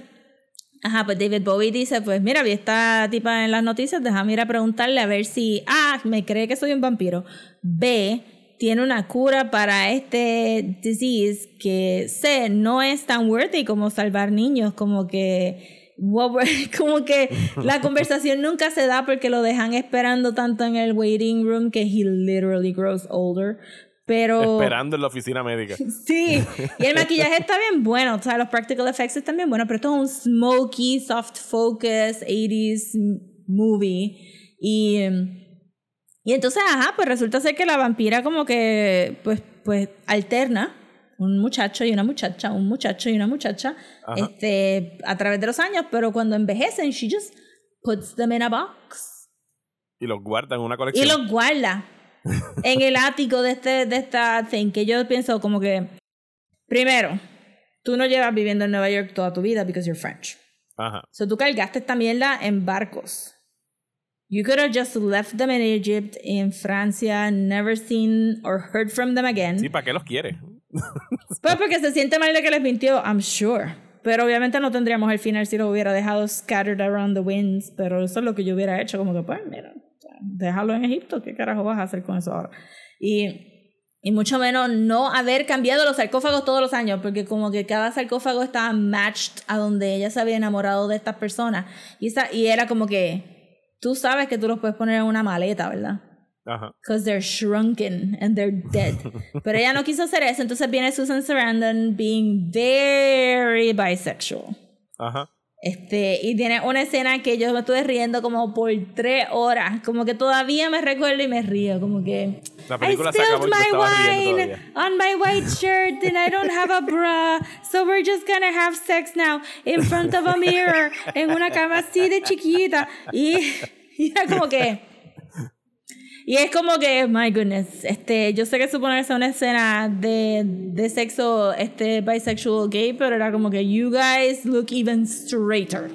ajá, pues David Bowie dice, pues mira, vi esta tipa en las noticias, déjame ir a preguntarle a ver si, A, me cree que soy un vampiro, B, tiene una cura para este disease que C, no es tan worthy como salvar niños, como que como que la conversación nunca se da porque lo dejan esperando tanto en el waiting room que he literally grows older. Pero Esperando en la oficina médica. Sí, y el maquillaje está bien bueno, o sea, los practical effects están bien buenos, pero esto es un smoky, soft focus, 80s m- movie. Y, y entonces, ajá, pues resulta ser que la vampira como que, pues, pues alterna un muchacho y una muchacha, un muchacho y una muchacha, Ajá. este, a través de los años, pero cuando envejecen, she just puts them in a box Y los guarda en una y colección. los guarda en el ático de este de esta thing que yo pienso como que primero tú no llevas viviendo en Nueva York toda tu vida because you're French. Ajá. so tú cargaste esta mierda en barcos. You could have just left them in Egypt in Francia never seen or heard from them again. Sí, ¿para qué los quiere? pues porque se siente mal de que les mintió I'm sure. Pero obviamente no tendríamos el final si lo hubiera dejado scattered around the winds pero eso es lo que yo hubiera hecho como que pues mira déjalo en Egipto qué carajo vas a hacer con eso ahora y, y mucho menos no haber cambiado los sarcófagos todos los años porque como que cada sarcófago estaba matched a donde ella se había enamorado de estas personas y, esa, y era como que tú sabes que tú los puedes poner en una maleta ¿verdad? Because they're shrunken and they're dead. Pero ella no quiso hacer eso, entonces viene Susan Sarandon being very bisexual. Ajá. Este, y tiene una escena que yo me estuve riendo como por tres horas. Como que todavía me recuerdo y me río. Como que. La película I spilled my wine on my white shirt and I don't have a bra. So we're just gonna have sex now in front of a mirror. En una cama así de chiquita. Y, y era como que. Y es como que, my goodness, este, yo sé que supone que es una escena de, de sexo este, bisexual gay, pero era como que you guys look even straighter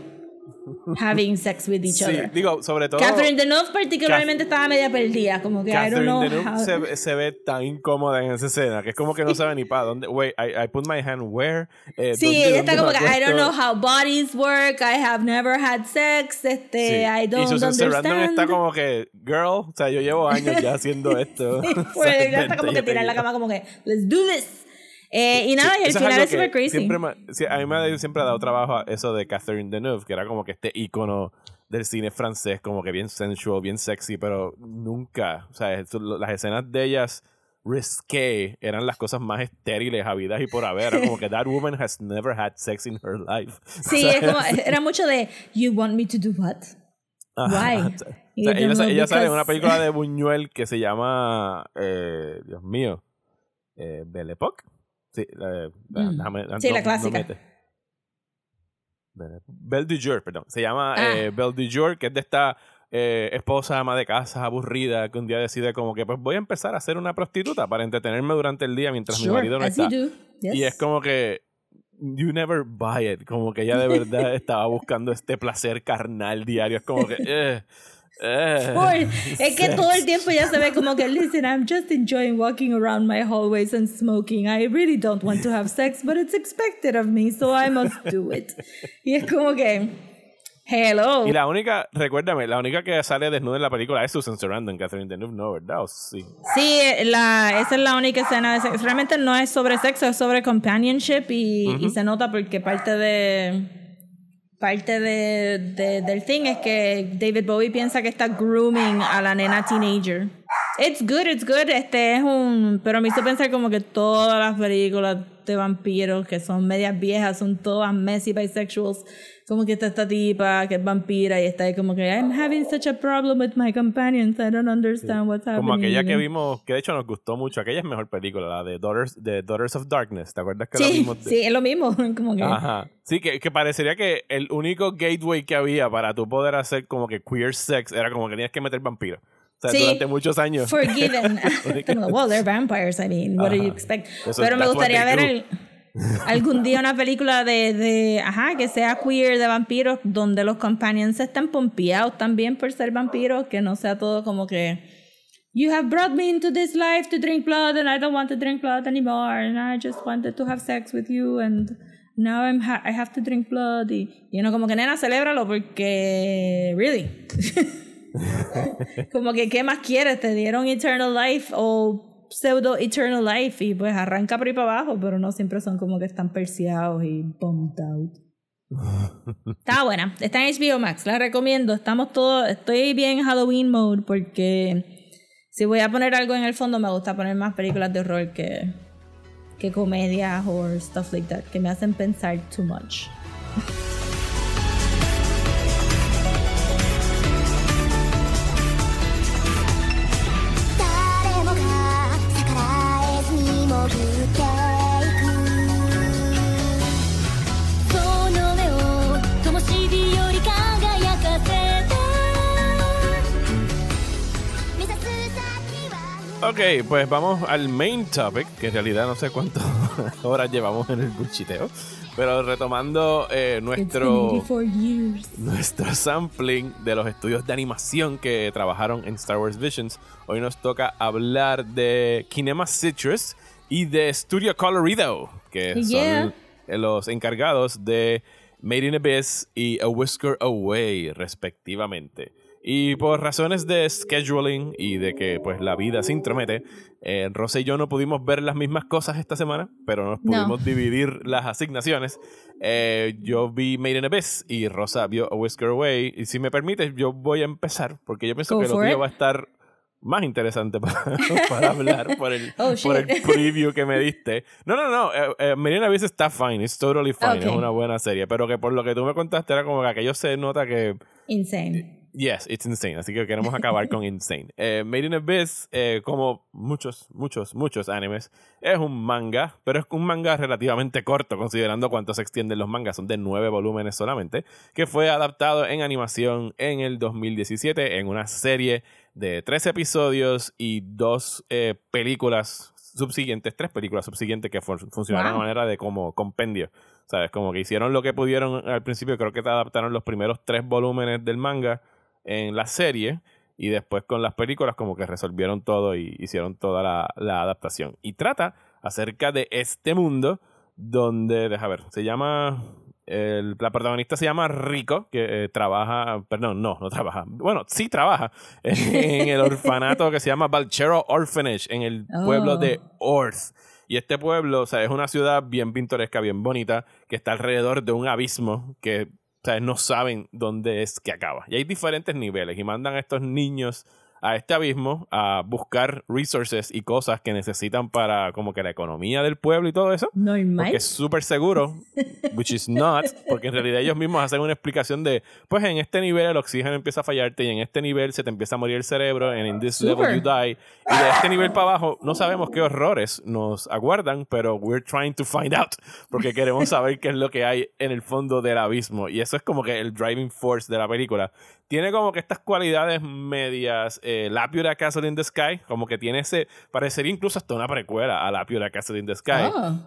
having sex with each Sí, other. digo, sobre todo. Catherine Deneuve particularmente estaba media perdida, como que I don't Catherine know how- se, ve- se ve tan incómoda en esa escena que es como que no sabe ni para dónde. Wait, I, I put my hand where? Eh, Sí, ¿dónde- ella está como que I don't know how bodies work, I have never had sex, este, Sí. I don't y Susan Sarandon understand. está como que, girl, o sea, yo llevo años ya haciendo esto. Pues ella está como que tira en la cama como que, let's do this. Eh, y nada, y Eso final es super que crazy. Siempre sí, a mí me ha, siempre ha dado trabajo a eso de Catherine Deneuve, que era como que este icono del cine francés, como que bien sensual, bien sexy, pero nunca, o sea, esto- las escenas de ellas risqué eran las cosas más estériles habidas y por haber. Era como que that woman has never had sex in her life. Sí, es como, era mucho de, you want me to do what? Ajá. Why? Y O sea, ella, sale en una película de Buñuel que se llama, eh, Dios mío, eh, Belle Époque. Sí, la, la- Mm. déjame- Sí, no- la no clásica. mete. Belle, du Jour, perdón. Se llama Ah. eh, Belle du Jour, que es de esta eh, esposa ama de casa aburrida que un día decide como que pues voy a empezar a ser una prostituta para entretenerme durante el día mientras mi marido no está. Yes. Y es como que you never buy it, como que ella de verdad estaba buscando este placer carnal diario, es como que eh, eh, Por- es que todo el tiempo ya se ve como que, listen, I'm just enjoying walking around my hallways and smoking. I really don't want to have sex, but it's expected of me, so I must do it. Y es como que, hello. Y la única, recuérdame, la única que sale desnuda en la película es Susan Sarandon, Catherine Deneuve, no, ¿verdad? ¿O sí? Sí, la, esa es la única escena de sexo. Realmente no es sobre sexo, es sobre companionship y, y se nota porque parte de parte de, de- del thing es que David Bowie piensa que está grooming a la nena teenager. It's good, it's good. Este es un. Pero me hizo pensar como que todas las películas de vampiros que son medias viejas son todas messy bisexuals. Como que está esta tipa que es vampira y está ahí como que I'm having such a problem with my companions. I don't understand what's happening. Como aquella que vimos, que de hecho nos gustó mucho, aquella es mejor película, la de Daughters, de Daughters of Darkness, ¿te acuerdas que la Sí, vimos? de- sí, es lo mismo. Como que. Ajá. Sí, que, que parecería que el único gateway que había para tú poder hacer como que queer sex era como que tenías que meter vampiros. Sea, Sí. durante muchos años. Forgiven. well, they're vampires, I mean, what do you expect? Eso- Pero me gustaría ver el- algún día una película de, de, ajá, que sea queer de vampiros, donde los companions estén pompeados también por ser vampiros, que no sea todo como que You have brought me into this life to drink blood and I don't want to drink blood anymore and I just wanted to have sex with you and now I'm ha- I have to drink blood y, y uno como que nena, celébralo porque really como que qué más quieres te dieron eternal life o pseudo eternal life y pues arranca por ahí para abajo pero no siempre son como que están perseados y bumped out. Está buena. Está en HBO Max. La recomiendo. Estamos todos estoy bien en Halloween mode porque si voy a poner algo en el fondo me gusta poner más películas de horror que que comedias o stuff like that que me hacen pensar too much Ok, pues vamos al main topic, que en realidad no sé cuántas horas llevamos en el buchiteo. Pero retomando eh, nuestro, 84 years nuestro sampling de los estudios de animación que trabajaron en Star Wars Visions, hoy nos toca hablar de Kinema Citrus y de Studio Colorido, que Yeah. son los encargados de Made in Abyss y A Whisker Away, respectivamente. Y por razones de scheduling y de que pues la vida se intromete, eh, Rosa y yo no pudimos ver las mismas cosas esta semana, pero nos No. pudimos dividir las asignaciones. Eh, yo vi Made in Abyss y Rosa vio A Whisker Away. Y si me permites, yo voy a empezar, porque yo pienso Go que lo tuyo va a estar más interesante para, para hablar por el, Oh, por el preview que me diste. No, no, no. Eh, eh, Made in Abyss está fine. It's totally fine. Ok. Es una buena serie. Pero que por lo que tú me contaste era como que aquello se nota que... insane Yes, it's insane. Así que queremos acabar con insane. Eh, Made in Abyss, eh, como muchos, muchos, muchos animes, es un manga, pero es un manga relativamente corto, considerando cuánto se extienden los mangas. Son de nueve volúmenes solamente, que fue adaptado en animación en el 2017 en una serie de tres episodios y dos eh, películas subsiguientes, tres películas subsiguientes que fun- funcionaron Wow. de manera de como compendio. ¿Sabes? Como que hicieron lo que pudieron al principio. Creo que te adaptaron los primeros tres volúmenes del manga en la serie. Y después con las películas como que resolvieron todo y hicieron toda la, la adaptación. Y trata acerca de este mundo donde, deja ver, se llama... el- la protagonista se llama Rico, que eh, trabaja, perdón, no, no trabaja. Bueno, sí trabaja en el orfanato que se llama Balchero Orphanage, en el pueblo Oh. de Orth. Y este pueblo, o sea, es una ciudad bien pintoresca, bien bonita, que está alrededor de un abismo que, sea, no saben dónde es que acaba. Y hay diferentes niveles y mandan a estos niños a este abismo a buscar resources y cosas que necesitan para como que la economía del pueblo y todo eso. Normal. Porque es súper seguro, which is not, porque en realidad ellos mismos hacen una explicación de, pues en este nivel el oxígeno empieza a fallarte y en este nivel se te empieza a morir el cerebro, and in this level you die. Y de este nivel para abajo no sabemos qué horrores nos aguardan, pero we're trying to find out, porque queremos saber qué es lo que hay en el fondo del abismo. Y eso es como que el driving force de la película. Tiene como que estas cualidades medias, eh, Laputa Castle in the Sky, como que tiene ese, parecería incluso hasta una precuela a Laputa Castle in the Sky Oh.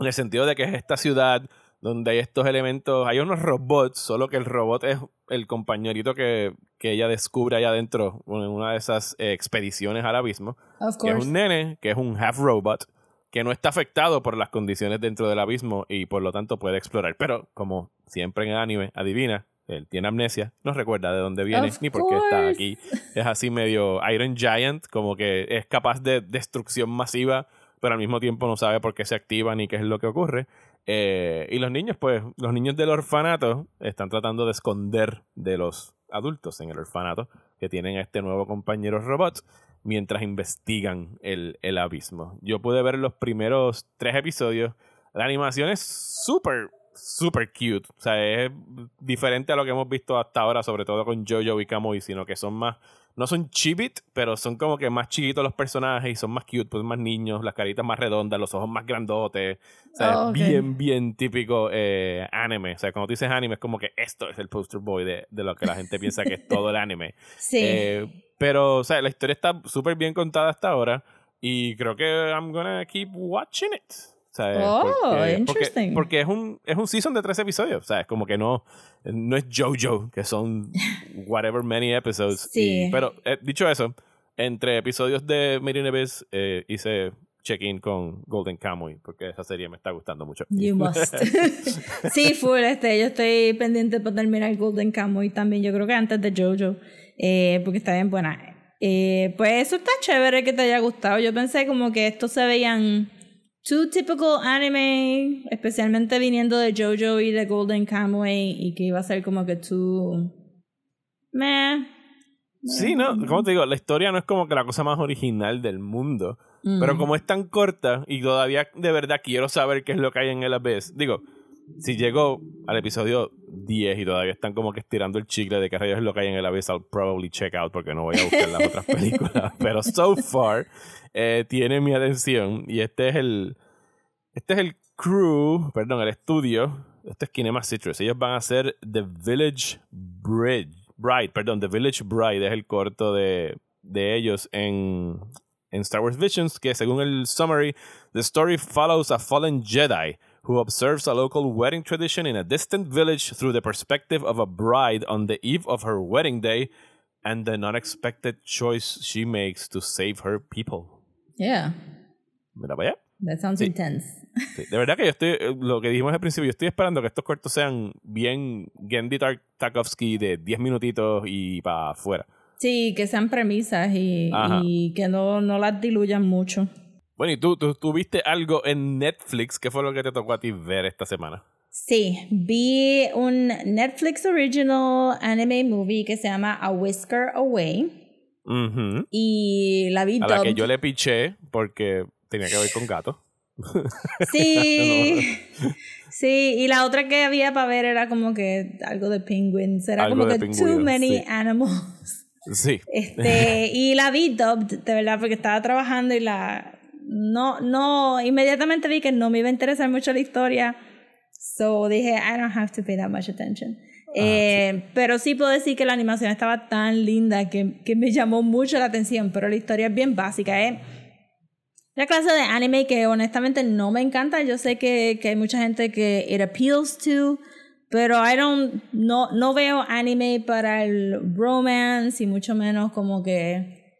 en el sentido de que es esta ciudad donde hay estos elementos, hay unos robots, solo que el robot es el compañerito que, que ella descubre allá adentro en una de esas eh, expediciones al abismo, Of que es un nene, que es un half robot, que no está afectado por las condiciones dentro del abismo y por lo tanto puede explorar. Pero como siempre en el anime, adivina, él tiene amnesia, no recuerda de dónde viene Of ni por qué está aquí. Es así medio Iron Giant, como que es capaz de destrucción masiva, pero al mismo tiempo no sabe por qué se activa ni qué es lo que ocurre. Eh, y los niños, pues, los niños del orfanato están tratando de esconder de los adultos en el orfanato que tienen a este nuevo compañero robot mientras investigan el, el abismo. Yo pude ver los primeros tres episodios. La animación es súper, súper cute. O sea, es diferente a lo que hemos visto hasta ahora, sobre todo con Jojo y Kamui, sino que son más no son chibit, pero son como que más chiquitos los personajes y son más cute, pues más niños, las caritas más redondas, los ojos más grandotes. O sea, Oh, ok. es bien, bien típico eh, anime. O sea, cuando tú dices anime es como que esto es el poster boy de, de lo que la gente piensa que es todo el anime. Sí. Eh, pero, o sea, la historia está súper bien contada hasta ahora y creo que I'm gonna keep watching it. Eh, Oh, porque, interesting. porque, porque es un es un season de tres episodios. O sea, es como que no, no es JoJo, que son whatever many episodes. Sí. Y- pero, eh, dicho eso, entre episodios de Made in Abyss eh, hice check-in con Golden Kamuy, porque esa serie me está gustando mucho. You must. sí, full. Este, yo estoy pendiente para terminar Golden Kamuy también. Yo creo que antes de Jojo. eh, porque está bien buena. Eh, pues eso está chévere que te haya gustado. Yo pensé como que estos se veían too typical anime, especialmente viniendo de Jojo y de Golden Kamuy, y que iba a ser como que too. Meh. Sí, no, como te digo, la historia no es como que la cosa más original del mundo. Pero Mm. como es tan corta y todavía de verdad quiero saber qué es lo que hay en el Abyss. Digo, si llego al episodio 10 y todavía están como que estirando el chicle de qué rayos es lo que hay en el Abyss, I'll probably check out porque no voy a buscar las otras películas. Pero so far, eh, tiene mi atención. Y este es el. Este es el crew, perdón, el estudio. Este es Kinema Citrus. Ellos van a hacer The Village Bridge. Bride, perdón, The Village Bride es el corto de, de ellos en, en Star Wars Visions, que según el summary, the story follows a fallen Jedi who observes a local wedding tradition in a distant village through the perspective of a bride on the eve of her wedding day and the unexpected choice she makes to save her people. Yeah. Mira para allá. That sounds Sí. intense. Sí, de verdad que yo estoy, eh, lo que dijimos al principio, yo estoy esperando que estos cortos sean bien Gendy Tar- Tarkovsky de 10 minutitos y para afuera. Sí, que sean premisas y, y que no, no las diluyan mucho. Bueno, ¿y tú, tú, tú viste algo en Netflix? ¿Qué fue lo que te tocó a ti ver esta semana? Sí, vi un Netflix original anime movie que se llama A Whisker Away Y la vi A la que yo le piché porque tenía que ver con gatos. Sí, sí, y la otra que había para ver era como que algo de penguins, era Algo como que too many sí. animals. Sí. Este, y la vi dubbed, de verdad, porque estaba trabajando y la no, no, inmediatamente vi que no me iba a interesar mucho la historia. So dije, I don't have to pay that much attention. Eh, Pero sí puedo decir que la animación estaba tan linda que, que me llamó mucho la atención, pero la historia es bien básica. ¿eh? La clase de anime que honestamente no me encanta. Yo sé que, que hay mucha gente que it appeals to, pero I don't, no, no veo anime para el romance y mucho menos como que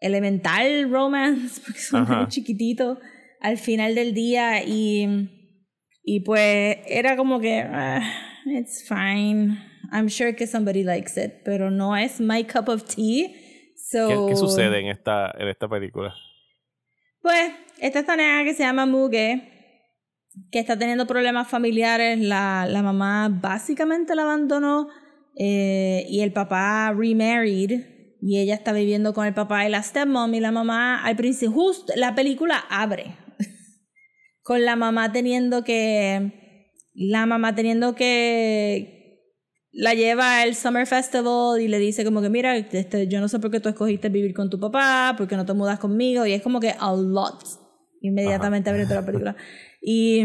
elemental romance, porque son muy chiquititos al final del día y, y pues era como que ah, it's fine. I'm sure que somebody likes it, pero no es my cup of tea. So, ¿Qué, qué sucede en esta, en esta película? pues, esta esta nena que se llama Muge, que está teniendo problemas familiares, la, la mamá básicamente la abandonó eh, y el papá remarried y ella está viviendo con el papá y la stepmom y la mamá al principio, justo la película abre con la mamá teniendo que, la mamá teniendo que, la lleva al Summer Festival y le dice como que mira, este, yo no sé por qué tú escogiste vivir con tu papá, por qué no te mudas conmigo y es como que a lot inmediatamente abriendo la película. Y,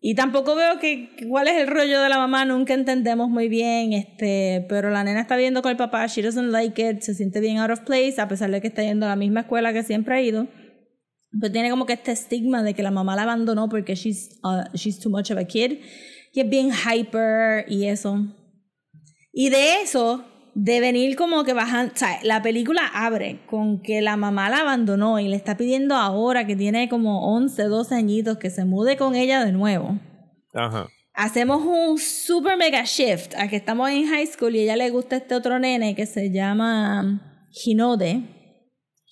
y tampoco veo que cuál es el rollo de la mamá, nunca entendemos muy bien, este, pero la nena está viendo con el papá, she doesn't like it, se siente bien out of place, a pesar de que está yendo a la misma escuela que siempre ha ido. Pero tiene como que este estigma de que la mamá la abandonó porque she's, uh, she's too much of a kid. Y es bien hyper y eso. Y de eso, de venir como que bajan, o sea, la película abre con que la mamá la abandonó y le está pidiendo ahora que tiene como 11, 12 añitos que se mude con ella de nuevo. Ajá. Hacemos un super mega shift a que estamos en high school y a ella le gusta este otro nene que se llama Hinode.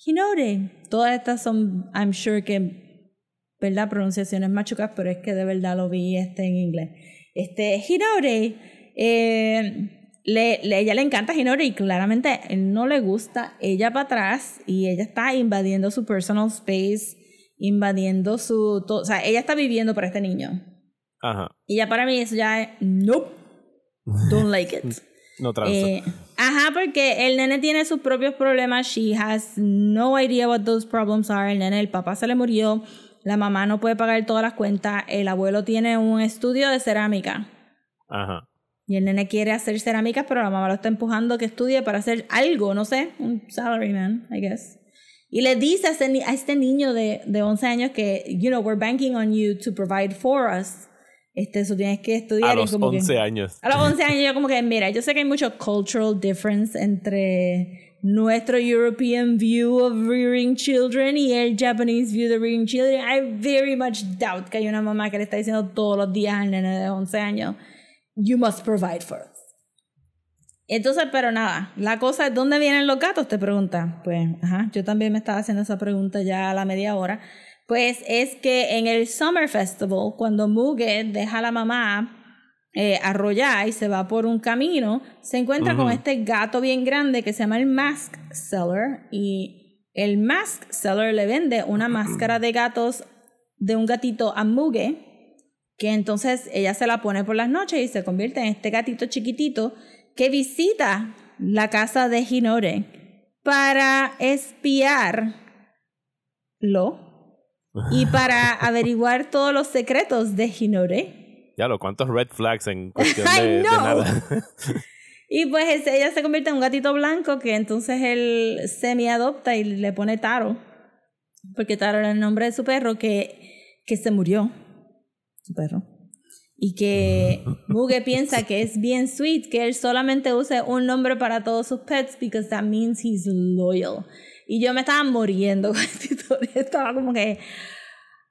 Hinode. Todas estas son, I'm sure que, ¿verdad? Pronunciaciones machucas, pero es que de verdad lo vi este en inglés. Este, Hinode. Eh, le, le, ella le encanta Hinori y claramente él no le gusta ella para atrás y ella está invadiendo su personal space, invadiendo su... o sea, ella está viviendo para este niño. Ajá. Y ya para mí eso ya es... Nope. Don't like it. no transa. Eh, ajá, porque el nene tiene sus propios problemas. She has no idea what those problems are. El nene, el papá se le murió. La mamá no puede pagar todas las cuentas. El abuelo tiene un estudio de cerámica. Ajá. Y el nene quiere hacer cerámicas, pero la mamá lo está empujando a que estudie para hacer algo, no sé, un salaryman, I guess. Y le dice a este, a este niño de, de 11 años que, you know, we're banking on you to provide for us. Este, eso tienes que estudiar. A los como 11 que, años. A los 11 años yo como que, mira, yo sé que hay mucho cultural difference entre nuestro European view of rearing children y el Japanese view of rearing children. I very much doubt que hay una mamá que le está diciendo todos los días al nene de 11 años you must provide for us. Entonces, pero nada, la cosa es, ¿dónde vienen los gatos? Te pregunta. Pues, ajá, yo también me estaba haciendo esa pregunta ya a la media hora. Pues es que en el Summer Festival, cuando Muge deja a la mamá eh, arrollar y se va por un camino, se encuentra con este gato bien grande que se llama el Mask Seller y el Mask Seller le vende una máscara de gatos de un gatito a Muge que entonces ella se la pone por las noches y se convierte en este gatito chiquitito que visita la casa de Hinore para espiarlo y para averiguar todos los secretos de Hinore. Ya lo, ¿cuántos red flags en cuestión de, de nada? Y pues ella se convierte en un gatito blanco que entonces él semi adopta y le pone Taro. Porque Taro era el nombre de su perro que, que se murió. Su perro. Y que Muge piensa que es bien sweet que él solamente use un nombre para todos sus pets because that means he's loyal. Y yo me estaba muriendo con esta historia. Estaba como que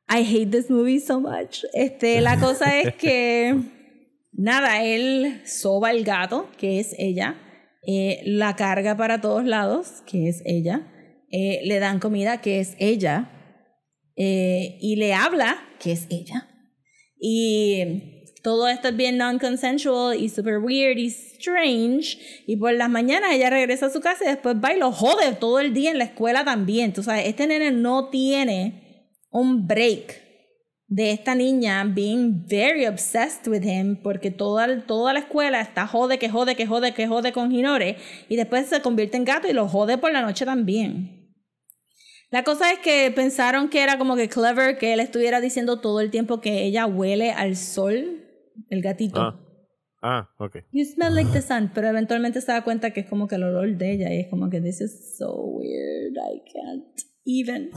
I hate this movie so much. Este, la cosa es que nada, él soba el gato, que es ella, eh, la carga para todos lados, que es ella, eh, le dan comida, que es ella, eh, y le habla, que es ella. Y todo esto es bien non-consensual y super weird y strange. Y por las mañanas ella regresa a su casa y después va y lo jode todo el día en la escuela también. Tú sabes, este nene no tiene un break de esta niña being very obsessed with him porque toda, toda la escuela está jode, que jode, que jode, que jode con Hinore y después se convierte en gato y lo jode por la noche también. La cosa es que pensaron que era como que clever que él estuviera diciendo todo el tiempo que ella huele al sol, el gatito. Ah, ah, ok. You smell like the sun, pero eventualmente se da cuenta que es como que el olor de ella y es como que this is so weird, I can't even.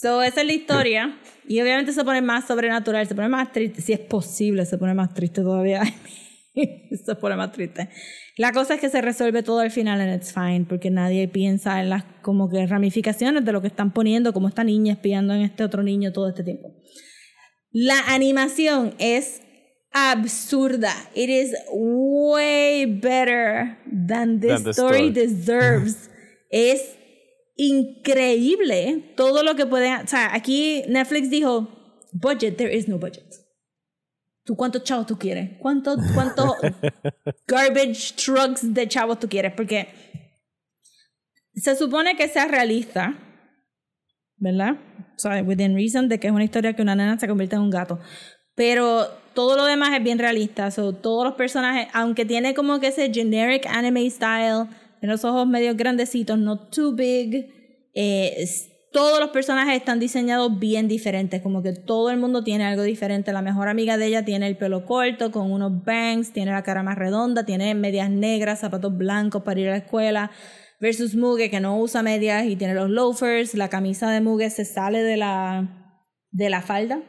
So esa es la historia y obviamente se pone más sobrenatural, se pone más triste, si es posible, se pone más triste todavía. se pone más triste. La cosa es que se resuelve todo al final and it's fine porque nadie piensa en las como que ramificaciones de lo que están poniendo como esta niña espiando en este otro niño todo este tiempo. La animación es absurda. It is way better than this Than the story story. deserves. es increíble todo lo que pueden. O sea, aquí Netflix dijo: budget, there is no budget. ¿Tú cuántos chavos tú quieres? ¿Cuántos cuánto garbage trucks de chavos tú quieres? Porque se supone que sea realista, ¿verdad? O sea, within reason de que es una historia que una nena se convierte en un gato. Pero todo lo demás es bien realista. So, todos los personajes, aunque tiene como que ese generic anime style, de los ojos medio grandecitos, no too big, eh, todos los personajes están diseñados bien diferentes. Como que todo el mundo tiene algo diferente. La mejor amiga de ella tiene el pelo corto, con unos bangs, tiene la cara más redonda, tiene medias negras, zapatos blancos para ir a la escuela. Versus Muge, que no usa medias y tiene los loafers. La camisa de Muge se sale de la, de la falda.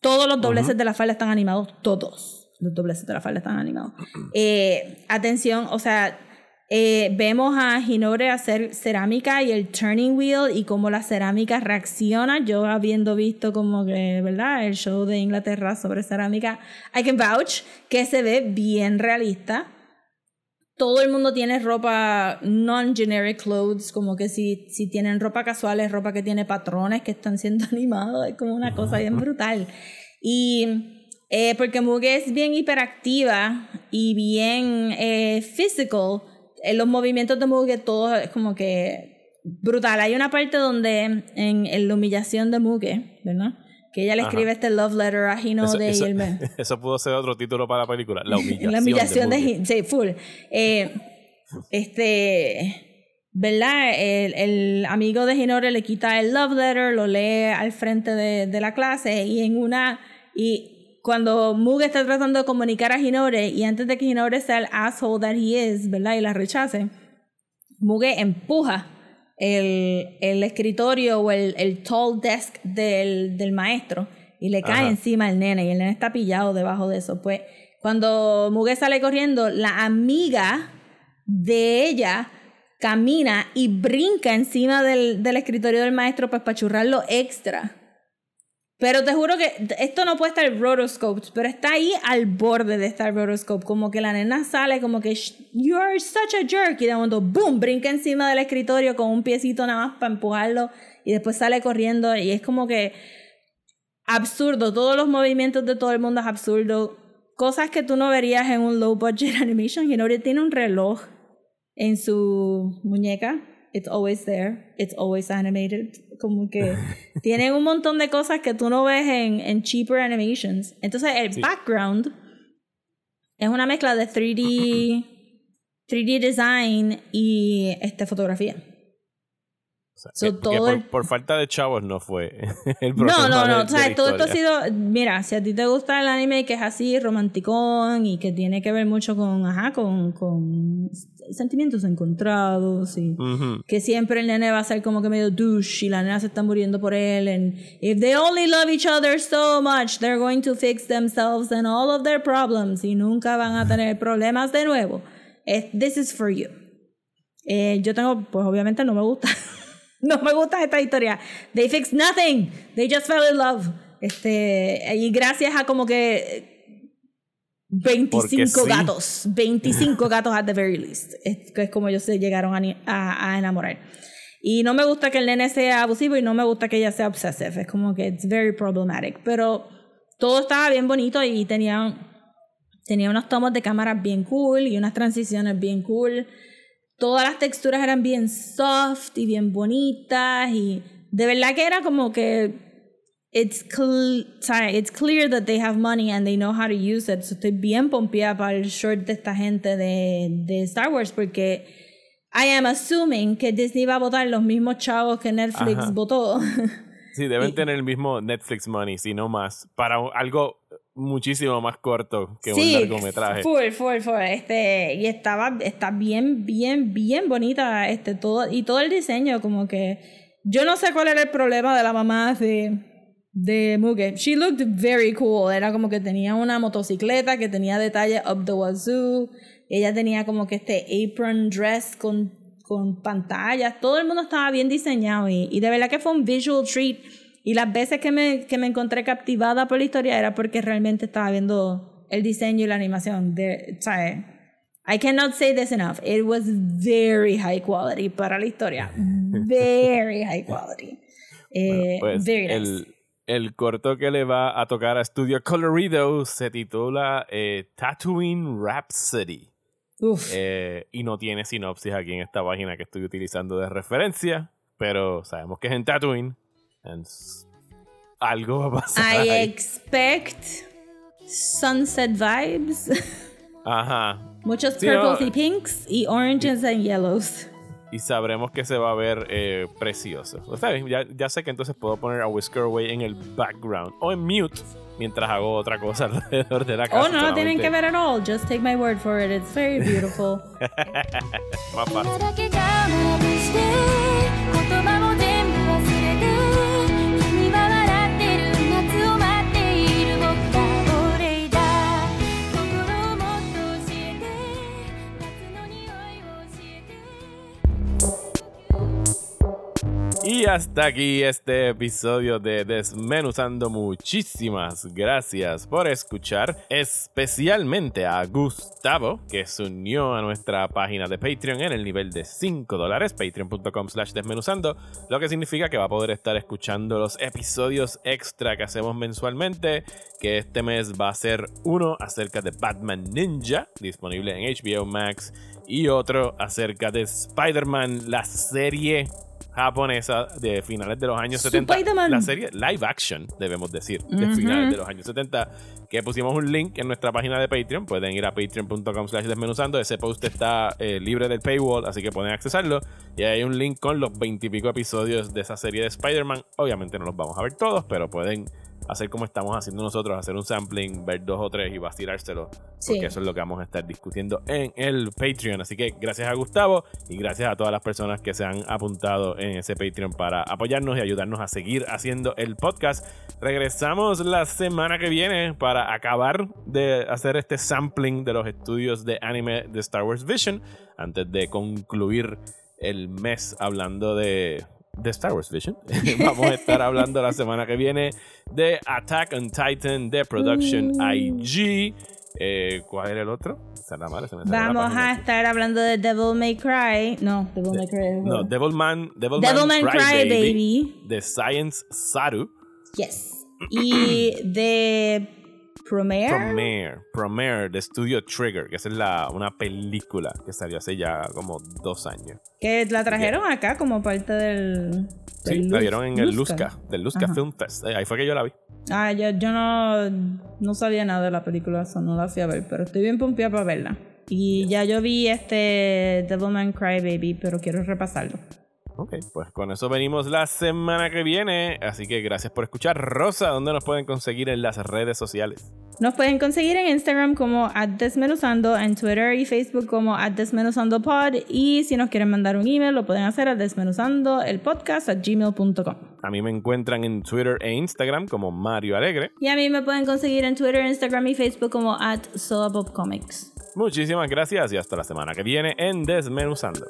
Todos los dobleces de la falda están animados, todos los dobleces de la falda están animados. Eh, atención, o sea, eh, vemos a Hinore hacer cerámica y el turning wheel y cómo la cerámica reacciona. Yo habiendo visto como que, ¿verdad? El show de Inglaterra sobre cerámica, I can vouch que se ve bien realista. Todo el mundo tiene ropa non-generic clothes, como que si, si tienen ropa casual es ropa que tiene patrones que están siendo animados, es como una cosa bien brutal. Y eh, porque Muge es bien hiperactiva y bien eh, physical, en los movimientos de Muge todo es como que brutal. Hay una parte donde en, en la humillación de Muge, ¿verdad? Que ella le Ajá. escribe este love letter a Hinode eso- y él me... eso pudo ser otro título para la película. La humillación. La humillación de, Muge. Hin- sí, full. Eh, este, ¿verdad? El, el amigo de Hinore le quita el love letter, lo lee al frente de, de la clase y en una y cuando Muge está tratando de comunicar a Hinore y antes de que Hinore sea el asshole that he is, ¿verdad? Y la rechace, Muge empuja el, el escritorio o el, el tall desk del, del maestro y le cae Ajá. encima el nene y el nene está pillado debajo de eso. Pues cuando Muge sale corriendo, la amiga de ella camina y brinca encima del, del escritorio del maestro pues, para churrarlo extra. Pero te juro que esto no puede estar rotoscoped, pero está ahí al borde de estar rotoscope. Como que la nena sale como que "Sh- you are such a jerk y de momento boom, brinca encima del escritorio con un piecito nada más para empujarlo y después sale corriendo y es como que absurdo. Todos los movimientos de todo el mundo es absurdo. Cosas que tú no verías en un low budget animation. Hinori tiene un reloj en su muñeca. It's always there. It's always animated. Como que tienen un montón de cosas que tú no ves en, en cheaper animations. Entonces el Sí. background es una mezcla de 3D, 3D design y este, fotografía. O sea, So, que- que todo por, el- por falta de chavos no fue el No, problema no, de- no. de O sea, todo esto ha sido. Mira, si a ti te gusta el anime que es así, romanticón y que tiene que ver mucho con, ajá, con, con sentimientos encontrados y Ujú. que siempre el nene va a ser como que medio douche y la nena se está muriendo por él. And if they only love each other so much, they're going to fix themselves and all of their problems y nunca van a tener problemas de nuevo. Es- This is for you. Eh, yo tengo, pues obviamente no me gusta. No me gusta esta historia. They fixed nothing. They just fell in love. Este, y gracias a como que 25 Porque sí. gatos. 25 gatos at the very least. Es, es como ellos se llegaron a, a, a enamorar. Y no me gusta que el nene sea abusivo y no me gusta que ella sea obsessive. Es como que it's very problematic. Pero todo estaba bien bonito y tenía, tenía unos tomos de cámaras bien cool y unas transiciones bien cool. Todas las texturas eran bien soft y bien bonitas y de verdad que era como que it's, cl it's clear that they have money and they know how to use it. So estoy bien pompeada para el short de esta gente de, de Star Wars porque I am assuming que Disney va a votar los mismos chavos que Netflix Ajá. votó. Sí, deben Y- tener el mismo Netflix money, si no más, para algo muchísimo más corto que sí, un largometraje. Full, full, full. Este, y estaba, está bien, bien, bien bonita. Este, todo, y todo el diseño, como que. Yo no sé cuál era el problema de la mamá de, de Muge. She looked very cool. Era como que tenía una motocicleta que tenía detalles up the wazoo. Ella tenía como que este apron dress con, con pantallas. Todo el mundo estaba bien diseñado. Y, y de verdad que fue un visual treat. Y las veces que me, que me encontré captivada por la historia era porque realmente estaba viendo el diseño y la animación. De, ¿sabes? I cannot say this enough. It was very high quality para la historia. Very high quality. Eh, Pues very nice. el, el corto que le va a tocar a Studio Colorido se titula eh, Tatooine Rhapsody. Uf. Eh, y no tiene sinopsis aquí en esta página que estoy utilizando de referencia, pero sabemos que es en Tatooine. Algo va a pasar. I ahí. expect sunset vibes. Ajá. Muchos Sí, purples no. y pinks y oranges and yellows. Y sabremos que se va a ver eh, precioso. Está bien, ya, ya sé que entonces puedo poner a Whisker Away en el background o en mute mientras hago otra cosa alrededor de la casa. Oh, no lo tienen solamente que ver at all. Just take my word for it. It's very beautiful. Más Y hasta aquí este episodio de Desmenuzando. Muchísimas gracias por escuchar, especialmente a Gustavo, que se unió a nuestra página de Patreon en el nivel de 5 dólares, patreon.com slash desmenuzando, lo que significa que va a poder estar escuchando los episodios extra que hacemos mensualmente, que este mes va a ser uno acerca de Batman Ninja, disponible en HBO Max, y otro acerca de Spider-Man, la serie japonesa de finales de los años 70. Spider-Man. La serie live action, debemos decir, de finales de los años 70, que pusimos un link en nuestra página de Patreon. Pueden ir a patreon.com slash desmenuzando. Ese post está eh, libre del paywall, así que pueden accesarlo. Y hay un link con los 20 y pico episodios de esa serie de Spider-Man. Obviamente no los vamos a ver todos, pero pueden hacer como estamos haciendo nosotros, hacer un sampling, ver dos o tres y vacilárselo. Sí. Porque eso es lo que vamos a estar discutiendo en el Patreon. Así que gracias a Gustavo y gracias a todas las personas que se han apuntado en ese Patreon para apoyarnos y ayudarnos a seguir haciendo el podcast. Regresamos la semana que viene para acabar de hacer este sampling de los estudios de anime de Star Wars Vision antes de concluir el mes hablando de, de Star Wars Vision. Vamos a estar hablando la semana que viene de Attack on Titan de Production IG. Eh, ¿Cuál era el otro? Madre, Vamos a aquí. estar hablando de Devil May Cry. No, Devil May Cry. No, Devilman, Devilman, Devilman Cry, Cry Baby, Baby. de Science Saru. Yes. Y de Promare. Promare, Promare de Studio Trigger, que esa es la, una película que salió hace ya como dos años. Que la trajeron acá como parte del. Sí, del la Luz- vieron en el Luzca. Luzca, del Luzca Ajá. Film Fest. Eh, ahí fue que yo la vi. Ah, yo, yo no, no sabía nada de la película, so no la fui a ver, pero estoy bien pompeada para verla. Y ya yo vi este Devilman Cry Baby, pero quiero repasarlo. Ok, pues con eso venimos la semana que viene. Así que gracias por escuchar. Rosa, ¿dónde nos pueden conseguir en las redes sociales? Nos pueden conseguir en Instagram como desmenuzando, en Twitter y Facebook como desmenuzandopod y si nos quieren mandar un email lo pueden hacer a desmenuzando el podcast gmail.com. A mí me encuentran en Twitter e Instagram como Mario Alegre. Y a mí me pueden conseguir en Twitter, Instagram y Facebook como at Comics. Muchísimas gracias y hasta la semana que viene en Desmenuzando.